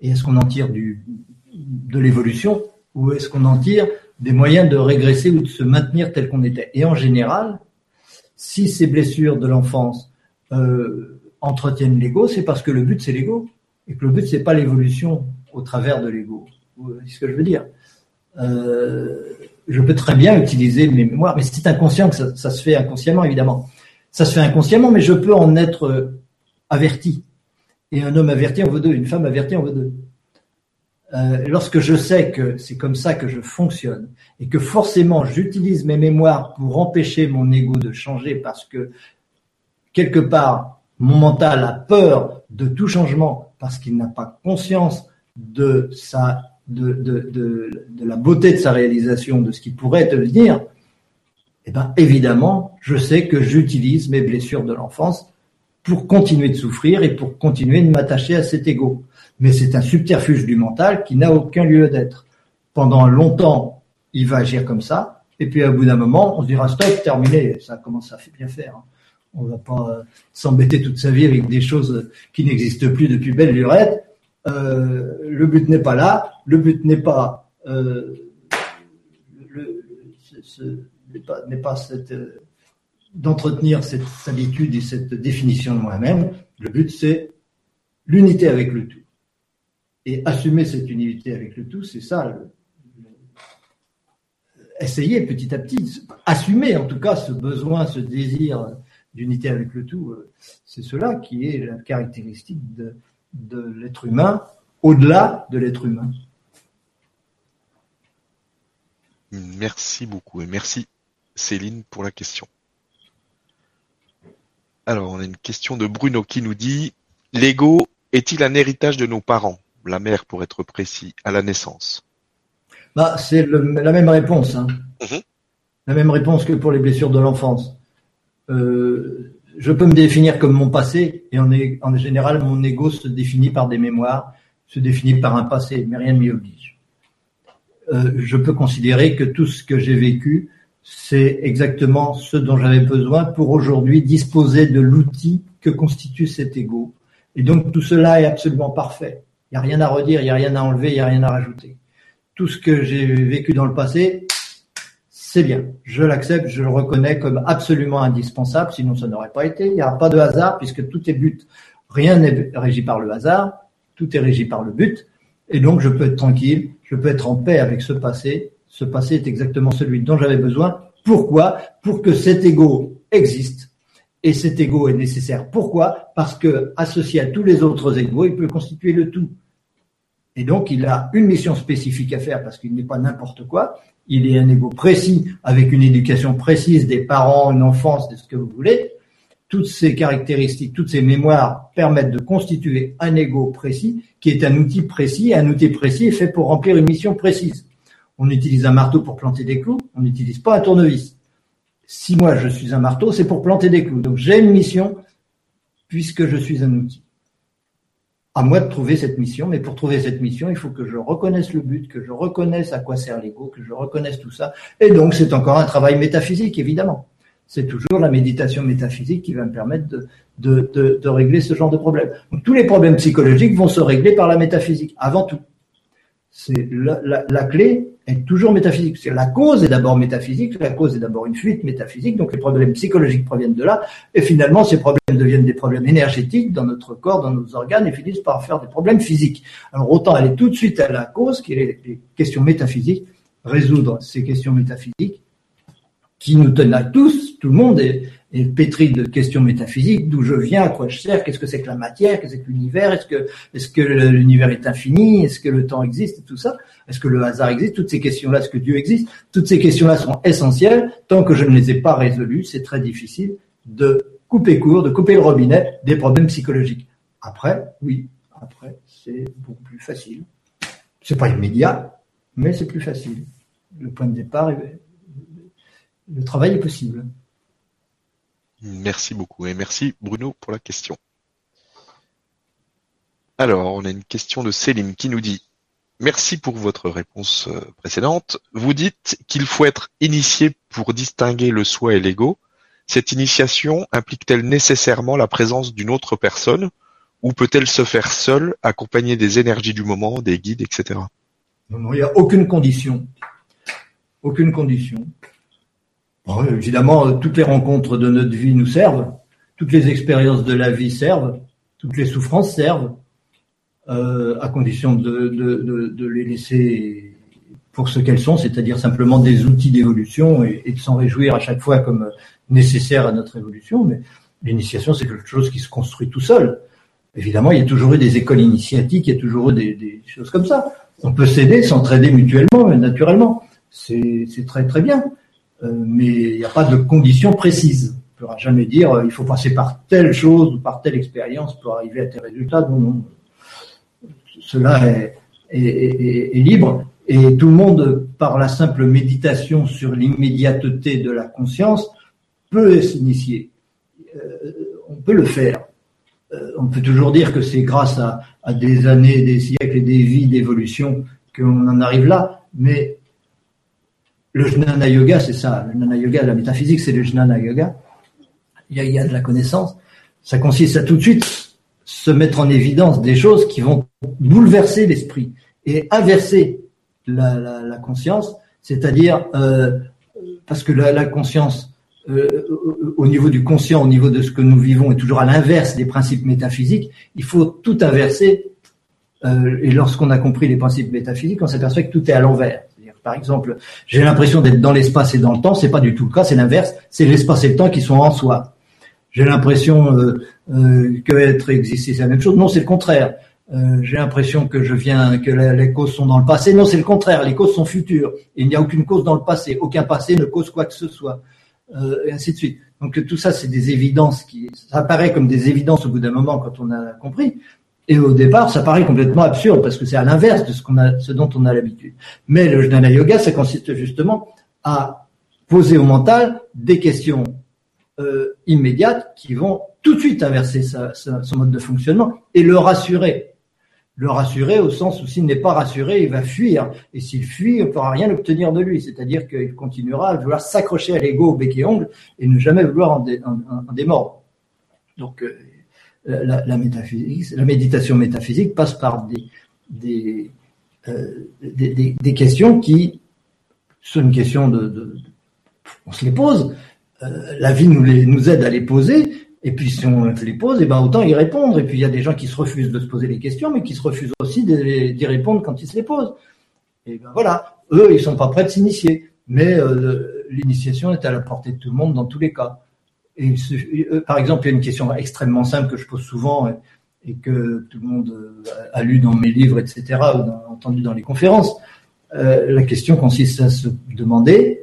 Et est-ce qu'on en tire de l'évolution? Ou est-ce qu'on en tire des moyens de régresser ou de se maintenir tel qu'on était? Et en général, si ces blessures de l'enfance euh, entretiennent l'ego, c'est parce que le but c'est l'ego et que le but c'est pas l'évolution au travers de l'ego. C'est ce que je veux dire? Euh, je peux très bien utiliser mes mémoires, mais c'est inconscient que ça, ça, se fait inconsciemment évidemment. Ça se fait inconsciemment, mais je peux en être averti. Et un homme averti en veut deux, une femme avertie en veut deux. Euh, lorsque je sais que c'est comme ça que je fonctionne et que forcément j'utilise mes mémoires pour empêcher mon ego de changer parce que quelque part mon mental a peur de tout changement parce qu'il n'a pas conscience de sa de, la beauté de sa réalisation, de ce qui pourrait devenir, eh ben évidemment, je sais que j'utilise mes blessures de l'enfance pour continuer de souffrir et pour continuer de m'attacher à cet ego mais c'est un subterfuge du mental qui n'a aucun lieu d'être. Pendant longtemps, il va agir comme ça, et puis à bout d'un moment, on se dira stop, terminé, ça commence à bien faire. Hein. On va pas euh, s'embêter toute sa vie avec des choses qui n'existent plus depuis belle lurette. Euh, le but n'est pas là, le but n'est pas, euh, n'est pas, cette, euh, d'entretenir cette habitude et cette définition de moi-même. Le but, c'est l'unité avec le tout. Et assumer cette unité avec le tout, c'est ça. essayer petit à petit, assumer en tout cas ce besoin, ce désir d'unité avec le tout. C'est cela qui est la caractéristique de, de l'être humain, au-delà de l'être humain. Merci beaucoup et merci Céline pour la question. Alors, on a une question de Bruno qui nous dit L'ego est-il un héritage de nos parents, la mère pour être précis, à la naissance bah, C'est la même réponse. Hein. Mhm. La même réponse que pour les blessures de l'enfance. Euh, je peux me définir comme mon passé, et en, en général, mon ego se définit par des mémoires, se définit par un passé, mais rien ne m'y oblige. Euh, je peux considérer que tout ce que j'ai vécu, c'est exactement ce dont j'avais besoin pour aujourd'hui disposer de l'outil que constitue cet ego. Et donc tout cela est absolument parfait. Il n'y a rien à redire, il n'y a rien à enlever, il n'y a rien à rajouter. Tout ce que j'ai vécu dans le passé, c'est bien. Je l'accepte, je le reconnais comme absolument indispensable, sinon ça n'aurait pas été. Il n'y a pas de hasard puisque tout est but. Rien n'est régi par le hasard, tout est régi par le but. Et donc je peux être tranquille, je peux être en paix avec ce passé. Ce passé est exactement celui dont j'avais besoin. Pourquoi? Pour que cet ego existe. Et cet ego est nécessaire. Pourquoi? Parce que associé à tous les autres égos, il peut constituer le tout. Et donc, il a une mission spécifique à faire parce qu'il n'est pas n'importe quoi il est un ego précis, avec une éducation précise des parents, une enfance, de ce que vous voulez. Toutes ces caractéristiques, toutes ces mémoires permettent de constituer un ego précis, qui est un outil précis. Un outil précis fait pour remplir une mission précise. On utilise un marteau pour planter des clous, on n'utilise pas un tournevis. Si moi je suis un marteau, c'est pour planter des clous. Donc j'ai une mission puisque je suis un outil à moi de trouver cette mission, mais pour trouver cette mission, il faut que je reconnaisse le but, que je reconnaisse à quoi sert l'ego, que je reconnaisse tout ça. Et donc, c'est encore un travail métaphysique, évidemment. C'est toujours la méditation métaphysique qui va me permettre de, régler ce genre de problème. Tous les problèmes psychologiques vont se régler par la métaphysique, avant tout. C'est la, clé est toujours métaphysique. La cause est d'abord métaphysique, la cause est d'abord une fuite métaphysique, donc les problèmes psychologiques proviennent de là, et finalement ces problèmes deviennent des problèmes énergétiques dans notre corps, dans nos organes, et finissent par faire des problèmes physiques. Alors autant aller tout de suite à la cause, qui est les questions métaphysiques, résoudre ces questions métaphysiques qui nous tenent à tous, tout le monde est, pétri de questions métaphysiques, d'où je viens, à quoi je sers, qu'est-ce que c'est que la matière, qu'est-ce que l'univers, est-ce que, l'univers est infini, est-ce que le temps existe, tout ça, est-ce que le hasard existe, toutes ces questions-là, est-ce que Dieu existe, toutes ces questions-là sont essentielles, tant que je ne les ai pas résolues, c'est très difficile de couper court, de couper le robinet des problèmes psychologiques. Après, oui, après, c'est beaucoup plus facile. C'est pas immédiat, mais c'est plus facile. Le point de départ, le travail est possible. Merci beaucoup et merci Bruno pour la question. Alors, on a une question de Céline qui nous dit Merci pour votre réponse euh, précédente. Vous dites qu'il faut être initié pour distinguer le soi et l'ego. Cette initiation implique-t-elle nécessairement la présence d'une autre personne ou peut-elle se faire seule, accompagnée des énergies du moment, des guides, etc. Non, il n'y a aucune condition. Aucune condition évidemment, toutes les rencontres de notre vie nous servent, toutes les expériences de la vie servent, toutes les souffrances servent, euh, à condition de, de, de, les laisser pour ce qu'elles sont, c'est-à-dire simplement des outils d'évolution et, de s'en réjouir à chaque fois comme nécessaire à notre évolution. Mais l'initiation, c'est quelque chose qui se construit tout seul. Évidemment, il y a toujours eu des écoles initiatiques, il y a toujours eu des, des choses comme ça. On peut s'aider, s'entraider mutuellement, naturellement. C'est très très bien. Euh, mais il n'y a pas de conditions précises. On ne pourra jamais dire euh, il faut passer par telle chose ou par telle expérience pour arriver à tel résultat. Non, non. Cela est, est, est, libre et tout le monde, par la simple méditation sur l'immédiateté de la conscience, peut s'initier. Euh, on peut le faire. on peut toujours dire que c'est grâce à, à, des années, des siècles et des vies d'évolution qu'on en arrive là, mais le jnana yoga, c'est ça. Le jnana yoga, la métaphysique, c'est le jnana yoga. Il y, a, de la connaissance. Ça consiste à tout de suite se mettre en évidence des choses qui vont bouleverser l'esprit et inverser la, conscience, c'est-à-dire euh, parce que la, conscience euh, au niveau du conscient, au niveau de ce que nous vivons, est toujours à l'inverse des principes métaphysiques. Il faut tout inverser. Euh, et lorsqu'on a compris les principes métaphysiques, on s'aperçoit que tout est à l'envers Par exemple, j'ai l'impression d'être dans l'espace et dans le temps, c'est pas du tout le cas, c'est l'inverse, c'est l'espace et le temps qui sont en soi. J'ai l'impression euh, euh, que être exister c'est la même chose. Non, c'est le contraire. Euh, j'ai l'impression que je viens, que les causes sont dans le passé. Non, c'est le contraire. Les causes sont futures. Il n'y a aucune cause dans le passé. Aucun passé ne cause quoi que ce soit. Euh, et ainsi de suite. Donc tout ça, c'est des évidences qui, ça apparaît comme des évidences au bout d'un moment quand on a compris. Et au départ, ça paraît complètement absurde parce que c'est à l'inverse de ce qu'on a, ce dont on a l'habitude. Mais le jnana yoga, ça consiste justement à poser au mental des questions euh, immédiates qui vont tout de suite inverser son mode de fonctionnement et le rassurer le rassurer au sens où s'il n'est pas rassuré, il va fuir. Et s'il fuit, on ne pourra rien obtenir de lui. C'est-à-dire qu'il continuera à vouloir s'accrocher à l'ego au bec et ongle et ne jamais vouloir en, démordre. Donc, euh, la, métaphysique, la méditation métaphysique passe par des, euh, des, des, questions qui sont une question de, on se les pose. Euh, la vie nous, les, nous aide à les poser, et puis si on les pose, et eh ben autant y répondre. Et puis il y a des gens qui se refusent de se poser les questions, mais qui se refusent aussi d'y répondre quand ils se les posent. Et ben voilà, eux ils sont pas prêts de s'initier, mais euh, l'initiation est à la portée de tout le monde dans tous les cas. Et euh, par exemple, il y a une question extrêmement simple que je pose souvent et, que tout le monde euh, a lu dans mes livres, etc., ou entendu dans les conférences. la question consiste à se demander,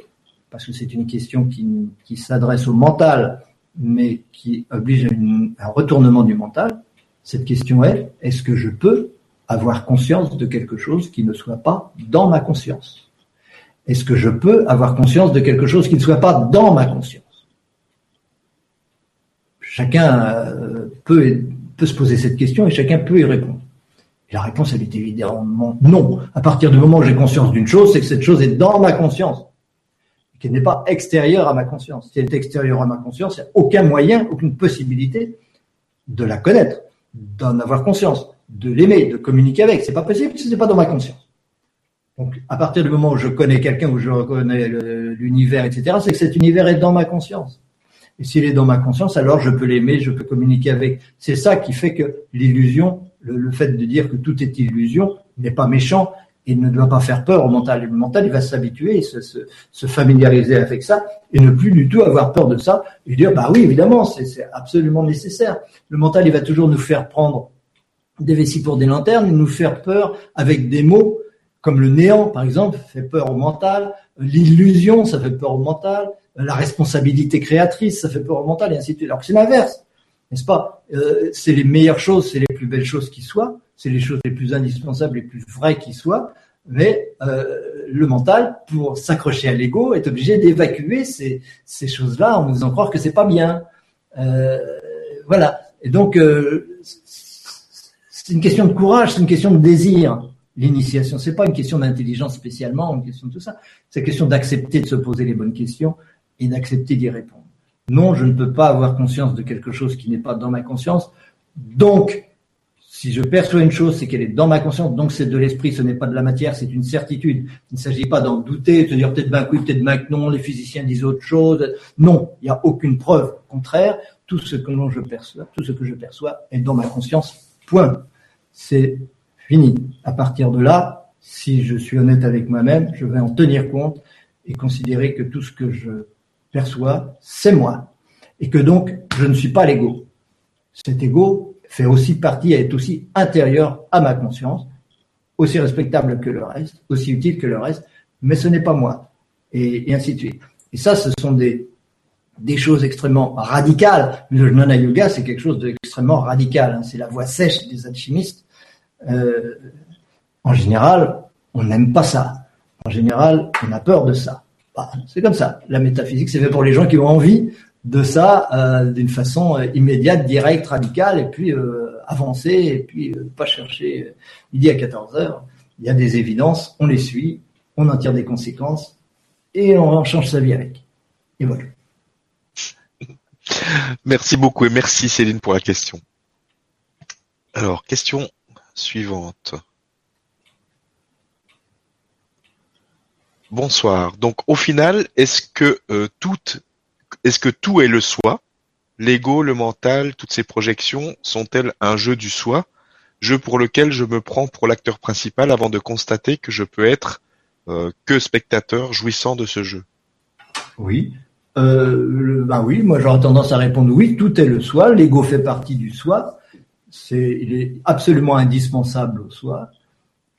parce que c'est une question qui, s'adresse au mental mais qui oblige à, un retournement du mental, cette question est, est-ce que je peux avoir conscience de quelque chose qui ne soit pas dans ma conscience? Est-ce que je peux avoir conscience de quelque chose qui ne soit pas dans ma conscience? Chacun euh, peut, se poser cette question et chacun peut y répondre. La réponse, elle est évidemment non. À partir du moment où j'ai conscience d'une chose, c'est que cette chose est dans ma conscience qui n'est pas extérieure à ma conscience. Si elle est extérieure à ma conscience, il n'y a aucun moyen, aucune possibilité de la connaître, d'en avoir conscience, de l'aimer, de communiquer avec. C'est pas possible que c'est pas dans ma conscience. Donc, à partir du moment où je connais quelqu'un, où je reconnais l'univers, etc., c'est que cet univers est dans ma conscience. Et s'il est dans ma conscience, alors je peux l'aimer, je peux communiquer avec. C'est ça qui fait que l'illusion, le, fait de dire que tout est illusion, n'est pas méchant, il ne doit pas faire peur au mental. Le mental, il va s'habituer, se, se, se, familiariser avec ça et ne plus du tout avoir peur de ça et dire, bah oui, évidemment, c'est absolument nécessaire. Le mental, il va toujours nous faire prendre des vessies pour des lanternes, nous faire peur avec des mots comme le néant, par exemple, fait peur au mental, l'illusion, ça fait peur au mental, la responsabilité créatrice, ça fait peur au mental, et ainsi de suite. Alors que c'est l'inverse, n'est-ce pas? Euh, C'est les meilleures choses, c'est les plus belles choses qui soient, c'est les choses les plus indispensables, les plus vraies qui soient, mais euh, le mental, pour s'accrocher à l'ego, est obligé d'évacuer ces, choses-là en nous faisant croire que c'est pas bien. Euh, voilà. Et donc, euh, c'est une question de courage, c'est une question de désir. L'initiation, c'est pas une question d'intelligence spécialement, une question de tout ça. C'est une question d'accepter de se poser les bonnes questions et d'accepter d'y répondre. Non, je ne peux pas avoir conscience de quelque chose qui n'est pas dans ma conscience. Donc, si je perçois une chose, c'est qu'elle est dans ma conscience, donc c'est de l'esprit, ce n'est pas de la matière, c'est une certitude. Il ne s'agit pas d'en douter, de se dire peut-être ben oui, peut-être ben non, les physiciens disent autre chose. Non, il n'y a aucune preuve. Contraire, tout ce que je perçois, tout ce que je perçois est dans ma conscience. Point. C'est fini. À partir de là, si je suis honnête avec moi-même, je vais en tenir compte et considérer que tout ce que je perçois, c'est moi. Et que donc, je ne suis pas l'ego. Cet ego, fait aussi partie, est aussi intérieur à ma conscience, aussi respectable que le reste, aussi utile que le reste, mais ce n'est pas moi. Et, ainsi de suite. Et ça, ce sont des, des choses extrêmement radicales. Le Jnana Yoga, c'est quelque chose d'extrêmement radical. Hein. C'est la voie sèche des alchimistes. Euh, en général, on n'aime pas ça. En général, on a peur de ça. Bah, c'est comme ça. La métaphysique, c'est fait pour les gens qui ont envie de ça euh, d'une façon euh, immédiate, directe, radicale, et puis euh, avancer, et puis pas chercher midi à 14 heures. Il y a des évidences, on les suit, on en tire des conséquences, et on change sa vie avec. Et voilà. Merci beaucoup et merci Céline pour la question. Alors, question suivante. Bonsoir. Donc, au final, est-ce que toutes est-ce que tout est le soi? L'ego, le mental, toutes ces projections sont-elles un jeu du soi, jeu pour lequel je me prends pour l'acteur principal avant de constater que je peux être euh, que spectateur jouissant de ce jeu? Oui. Euh, ben oui, moi j'aurais tendance à répondre oui, tout est le soi, l'ego fait partie du soi, il est absolument indispensable au soi,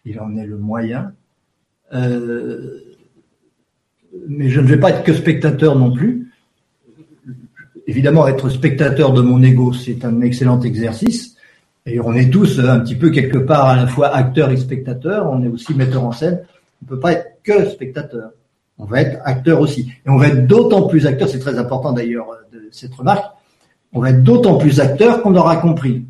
il en est le moyen. Euh, mais je ne vais pas être que spectateur non plus. Évidemment, être spectateur de mon ego, c'est un excellent exercice. Et on est tous un petit peu quelque part à la fois acteur et spectateur. On est aussi metteur en scène. On ne peut pas être que spectateur. On va être acteur aussi. Et on va être d'autant plus acteur, c'est très important d'ailleurs de cette remarque, on va être d'autant plus acteur qu'on aura compris.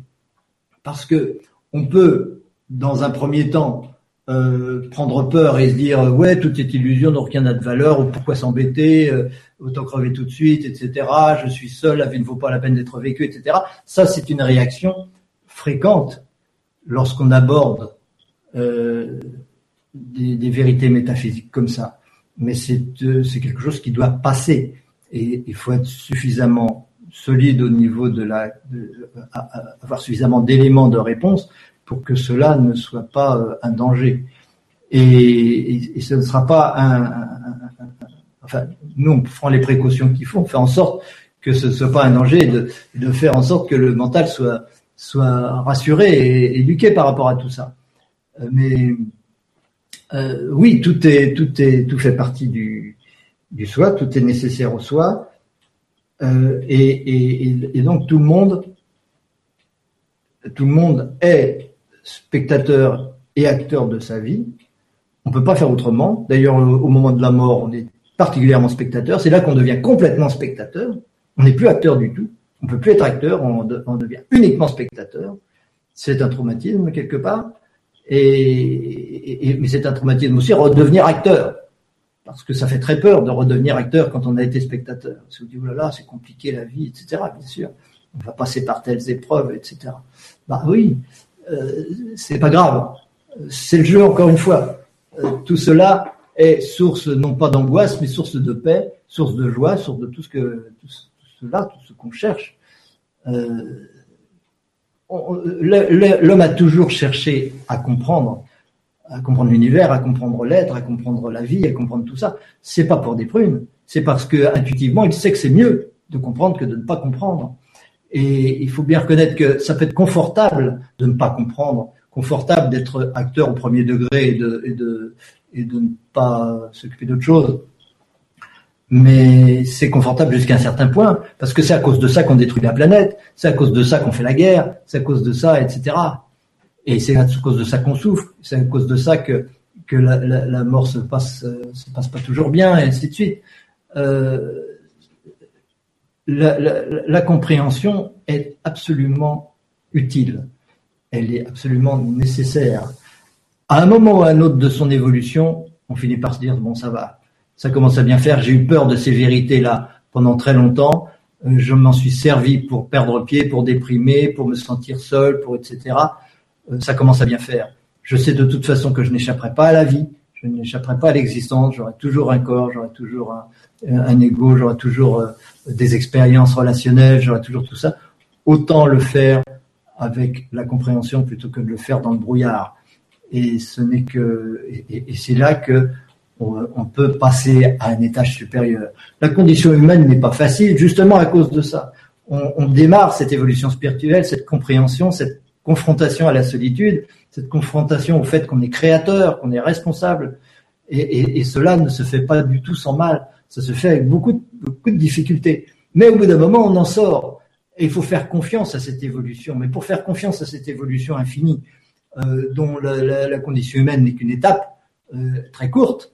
Parce que on peut, dans un premier temps, euh, prendre peur et se dire ouais tout est illusion donc rien n'a de valeur ou pourquoi s'embêter euh, autant crever tout de suite etc je suis seul la vie ne vaut pas la peine d'être vécue etc ça c'est une réaction fréquente lorsqu'on aborde euh, des, des, vérités métaphysiques comme ça. Mais c'est euh, c'est quelque chose qui doit passer. Et il faut être suffisamment solide au niveau de la avoir suffisamment d'éléments de réponse pour que cela ne soit pas euh, un danger. Et, et, ce ne sera pas un, enfin nous on prend les précautions qu'il faut, on fait en sorte que ce ne soit pas un danger, de, de faire en sorte que le mental soit soit rassuré et éduqué par rapport à tout ça. Euh, mais euh, oui, tout est tout est tout fait partie du soi, tout est nécessaire au soi, et, et, et donc tout le monde tout le monde est spectateur et acteur de sa vie. On ne peut pas faire autrement. D'ailleurs, au moment de la mort, on est particulièrement spectateur. C'est là qu'on devient complètement spectateur. On n'est plus acteur du tout. On ne peut plus être acteur, on, devient uniquement spectateur. C'est un traumatisme quelque part. Et, mais c'est un traumatisme aussi redevenir acteur. Parce que ça fait très peur de redevenir acteur quand on a été spectateur. Si vous dites, oh là là, c'est compliqué la vie, etc. Bien sûr. On va passer par telles épreuves, etc. Bah oui, euh, c'est pas grave. C'est le jeu encore une fois. Euh, tout cela est source non pas d'angoisse, mais source de paix, source de joie, source de tout ce que tout cela, tout ce qu'on cherche. Euh, l'homme a toujours cherché à comprendre, à comprendre l'univers, à comprendre l'être, à comprendre la vie, à comprendre tout ça. C'est pas pour des prunes, c'est parce que intuitivement il sait que c'est mieux de comprendre que de ne pas comprendre. Et il faut bien reconnaître que ça peut être confortable de ne pas comprendre, confortable d'être acteur au premier degré et de, ne pas s'occuper d'autre chose. Mais c'est confortable jusqu'à un certain point, parce que c'est à cause de ça qu'on détruit la planète, c'est à cause de ça qu'on fait la guerre, c'est à cause de ça, etc. Et c'est à cause de ça qu'on souffre, c'est à cause de ça que, la, mort se passe, se passe pas toujours bien, et ainsi de suite. Euh, la, compréhension est absolument utile. Elle est absolument nécessaire. À un moment ou à un autre de son évolution, on finit par se dire bon, ça va, ça commence à bien faire. J'ai eu peur de ces vérités-là pendant très longtemps. Euh, je m'en suis servi pour perdre pied, pour déprimer, pour me sentir seul, pour etc. Euh, ça commence à bien faire. Je sais de toute façon que je n'échapperai pas à la vie, je n'échapperai pas à l'existence. J'aurai toujours un corps, j'aurai toujours un, ego, j'aurai toujours euh, des expériences relationnelles, j'aurai toujours tout ça. Autant le faire avec la compréhension plutôt que de le faire dans le brouillard. Et ce n'est que, et, c'est là que on, peut passer à un étage supérieur. La condition humaine n'est pas facile, justement à cause de ça. On, on démarre cette évolution spirituelle, cette compréhension, cette confrontation à la solitude, cette confrontation au fait qu'on est créateur, qu'on est responsable, et, cela ne se fait pas du tout sans mal ça se fait avec beaucoup de, beaucoup de difficultés. Mais au bout d'un moment, on en sort. Et il faut faire confiance à cette évolution. Mais pour faire confiance à cette évolution infinie, euh, dont la, condition humaine n'est qu'une étape euh, très courte,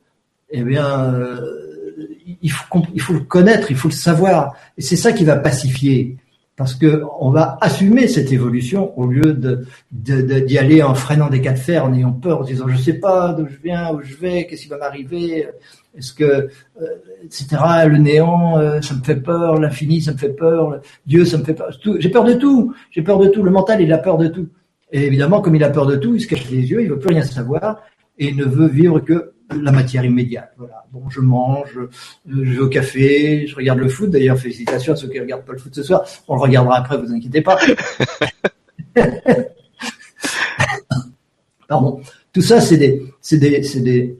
eh bien, euh, il, faut, il faut le connaître, il faut le savoir. Et c'est ça qui va pacifier parce que on va assumer cette évolution au lieu de d'y aller en freinant des cas de fer, en ayant peur, en disant je sais pas d'où je viens, où je vais, qu'est-ce qui va m'arriver, est-ce que euh, etc. Le néant, euh, ça me fait peur, l'infini, ça me fait peur, Dieu, ça me fait peur. J'ai peur de tout, j'ai peur de tout. Le mental, il a peur de tout. Et évidemment, comme il a peur de tout, il se cache les yeux, il veut plus rien savoir et ne veut vivre que la matière immédiate. Voilà. Bon, je mange, je vais au café, je regarde le foot. D'ailleurs, félicitations à ceux qui regardent pas le foot ce soir. On le regardera après, vous inquiétez pas. Pardon. Tout ça, c'est des, c'est des, c'est des,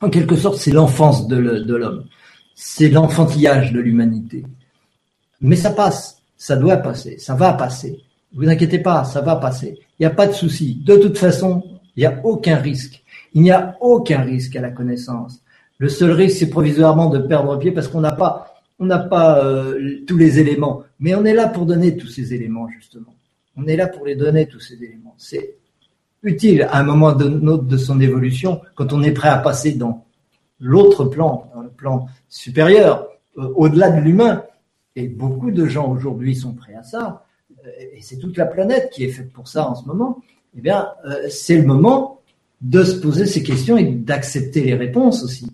En quelque sorte, c'est l'enfance de l'homme. C'est l'enfantillage de l'humanité. Mais ça passe, ça doit passer, ça va passer. Vous inquiétez pas, ça va passer. Il n'y a pas de souci. De toute façon, il n'y a aucun risque. Il n'y a aucun risque à la connaissance. Le seul risque, c'est provisoirement de perdre pied parce qu'on n'a pas, on n'a pas euh, tous les éléments. Mais on est là pour donner tous ces éléments, justement. On est là pour les donner, tous ces éléments. C'est utile à un moment de, de son évolution, quand on est prêt à passer dans l'autre plan, dans le plan supérieur, euh, au-delà de l'humain. Et beaucoup de gens aujourd'hui sont prêts à ça. Euh, et c'est toute la planète qui est faite pour ça en ce moment. Eh bien, c'est le moment de se poser ces questions et d'accepter les réponses aussi.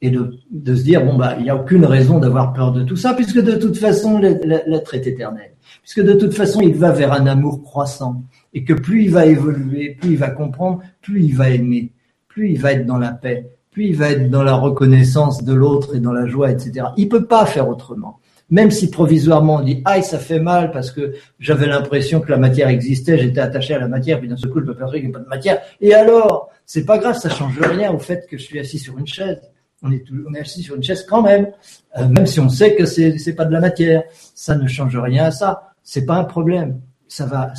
Et de, de, se dire bon bah il n'y a aucune raison d'avoir peur de tout ça puisque de toute façon l'être est éternel. Puisque de toute façon il va vers un amour croissant. Et que plus il va évoluer plus il va comprendre plus il va aimer plus il va être dans la paix plus il va être dans la reconnaissance de l'autre et dans la joie etc il peut pas faire autrement même si provisoirement on dit aïe ça fait mal parce que j'avais l'impression que la matière existait j'étais attaché à la matière puis d'un seul coup je me perçois qu'il n'y a pas de matière et alors c'est pas grave ça change rien au fait que je suis assis sur une chaise on est, est assis sur une chaise quand même, euh, même si on sait que c'est c'est pas de la matière. Ça ne change rien à ça. C'est pas un problème. Ça va,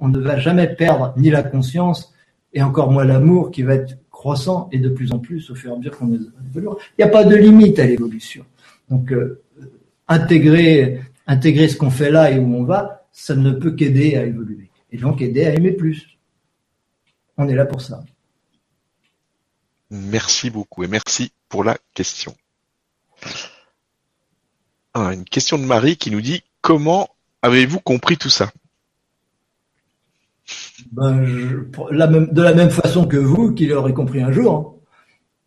on, ne va jamais perdre ni la conscience et encore moins l'amour qui va être croissant et de plus en plus au fur et à mesure qu'on évolue. Il n'y a pas de limite à l'évolution. Donc euh, intégrer intégrer ce qu'on fait là et où on va, ça ne peut qu'aider à évoluer et donc aider à aimer plus. On est là pour ça. Merci beaucoup et merci pour la question. Ah, une question de Marie qui nous dit comment avez-vous compris tout ça? Ben, De la même façon que vous, qui l'aurez compris un jour.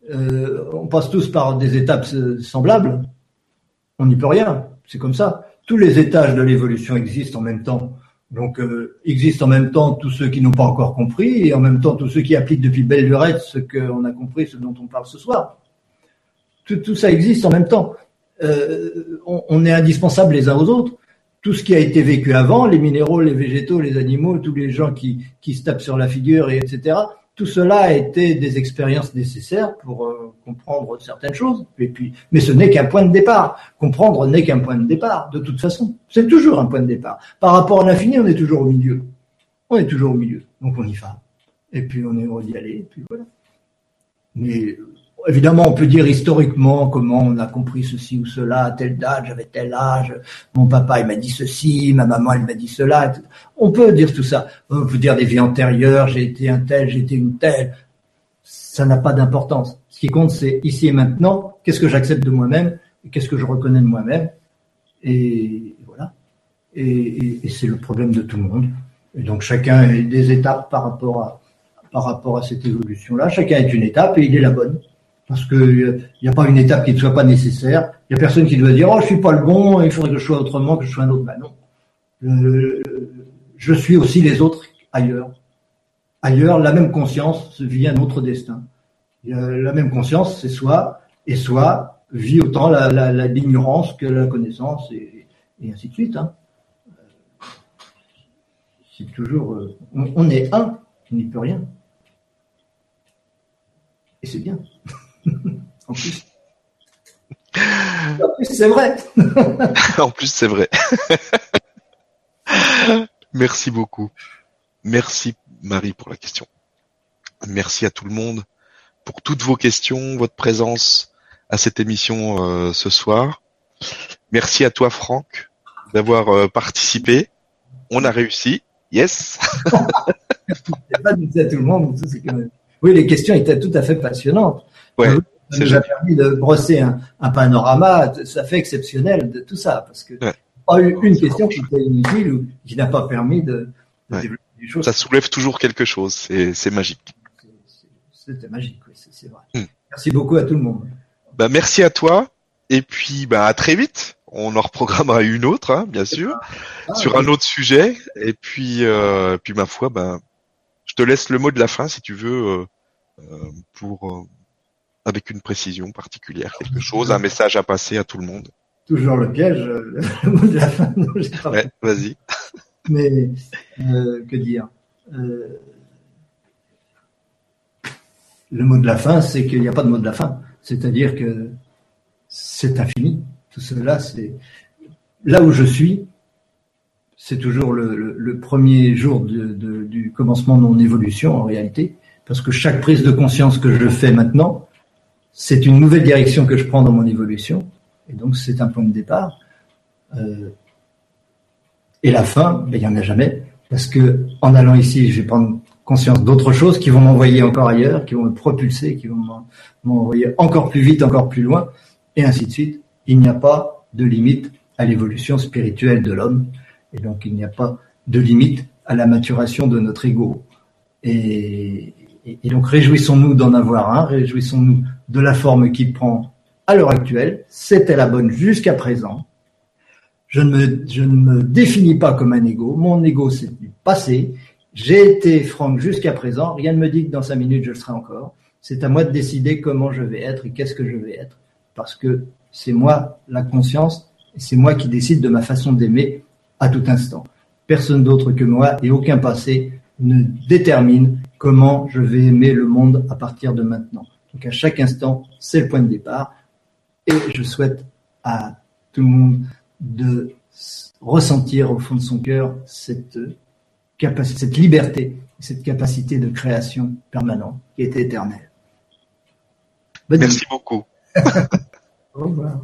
Euh, on passe tous par des étapes semblables. On n'y peut rien. C'est comme ça. Tous les étages de l'évolution existent en même temps. Donc, euh, existent en même temps tous ceux qui n'ont pas encore compris et en même temps tous ceux qui appliquent depuis belle lurette ce qu'on a compris, ce dont on parle ce soir. Tout, ça existe en même temps. Euh, on, est indispensables les uns aux autres. Tout ce qui a été vécu avant, les minéraux, les végétaux, les animaux, tous les gens qui, qui se tapent sur la figure, et etc., tout cela a été des expériences nécessaires pour euh, comprendre certaines choses. Et puis, mais ce n'est qu'un point de départ. Comprendre n'est qu'un point de départ, de toute façon. C'est toujours un point de départ. Par rapport à l'infini, on est toujours au milieu. On est toujours au milieu. Donc on y va. Et puis on est heureux d'y aller. Et puis voilà. Mais Évidemment, on peut dire historiquement comment on a compris ceci ou cela, à telle date, j'avais tel âge, mon papa il m'a dit ceci, ma maman elle m'a dit cela. On peut dire tout ça. On peut dire des vies antérieures, j'ai été un tel, j'ai été une telle. Ça n'a pas d'importance. Ce qui compte, c'est ici et maintenant, qu'est-ce que j'accepte de moi-même, qu'est-ce que je reconnais de moi-même. Et voilà. Et, et c'est le problème de tout le monde. Et donc chacun a des étapes par rapport à, par rapport à cette évolution-là. Chacun est une étape et il est la bonne parce qu'il n'y a pas une étape qui ne soit pas nécessaire. Il n'y a personne qui doit dire oh je suis pas le bon, il faudrait que je sois autrement, que je sois un autre. Ben non, euh, je suis aussi les autres ailleurs. Ailleurs, la même conscience vit un autre destin. La même conscience, c'est soi, et soi vit autant l'ignorance que la connaissance, et, ainsi de suite. Hein. C'est toujours, euh, on, est un, qui n'y peut rien. Et c'est bien. En plus. c'est vrai. en plus, c'est vrai. Merci beaucoup. Merci Marie pour la question. Merci à tout le monde pour toutes vos questions, votre présence à cette émission euh, ce soir. Merci à toi Franck d'avoir euh, participé. On a réussi. Yes. pas tout le monde. Oui, les questions étaient tout à fait passionnantes. Ouais, ça nous a permis de brosser un, un, panorama ça fait exceptionnel de tout ça, parce que ouais. pas eu une question qui était inutile ou qui n'a pas permis de, de ouais. développer des choses. Ça soulève toujours quelque chose, c'est magique. C'était magique, oui, c'est vrai. Hmm. Merci beaucoup à tout le monde. Bah, merci à toi, et puis bah, à très vite. On en reprogrammera une autre, hein, bien sûr, ah, sur oui. un autre sujet. Et puis, euh, puis ma foi, ben, je te laisse le mot de la fin si tu veux euh, euh, pour avec une précision particulière, quelque chose, un message à passer à tout le monde. Toujours le piège, le mot de la fin. ouais, vas-y. Mais euh, que dire euh, le mot de la fin, c'est qu'il n'y a pas de mot de la fin. C'est-à-dire que c'est infini. Tout cela, c'est là où je suis. C'est toujours le, premier jour du commencement de mon évolution en réalité, parce que chaque prise de conscience que je fais maintenant, c'est une nouvelle direction que je prends dans mon évolution, et donc c'est un point de départ. Euh, et la fin, ben, il n'y en a jamais, parce que en allant ici, je vais prendre conscience d'autres choses qui vont m'envoyer encore ailleurs, qui vont me propulser, qui vont m'envoyer encore plus vite, encore plus loin, et ainsi de suite. Il n'y a pas de limite à l'évolution spirituelle de l'homme, et donc il n'y a pas de limite à la maturation de notre ego. Et, et donc réjouissons-nous d'en avoir un, réjouissons-nous de la forme qu'il prend à l'heure actuelle. C'était la bonne jusqu'à présent. Je ne, me, je ne me définis pas comme un ego. Mon ego, c'est du passé. J'ai été Franck jusqu'à présent. Rien ne me dit que dans cinq minutes, je le serai encore. C'est à moi de décider comment je vais être et qu'est-ce que je vais être. Parce que c'est moi la conscience et c'est moi qui décide de ma façon d'aimer à tout instant. Personne d'autre que moi et aucun passé ne détermine comment je vais aimer le monde à partir de maintenant. Donc à chaque instant, c'est le point de départ. Et je souhaite à tout le monde de ressentir au fond de son cœur cette capacité, cette liberté, cette capacité de création permanente qui est éternelle. Merci beaucoup. au revoir.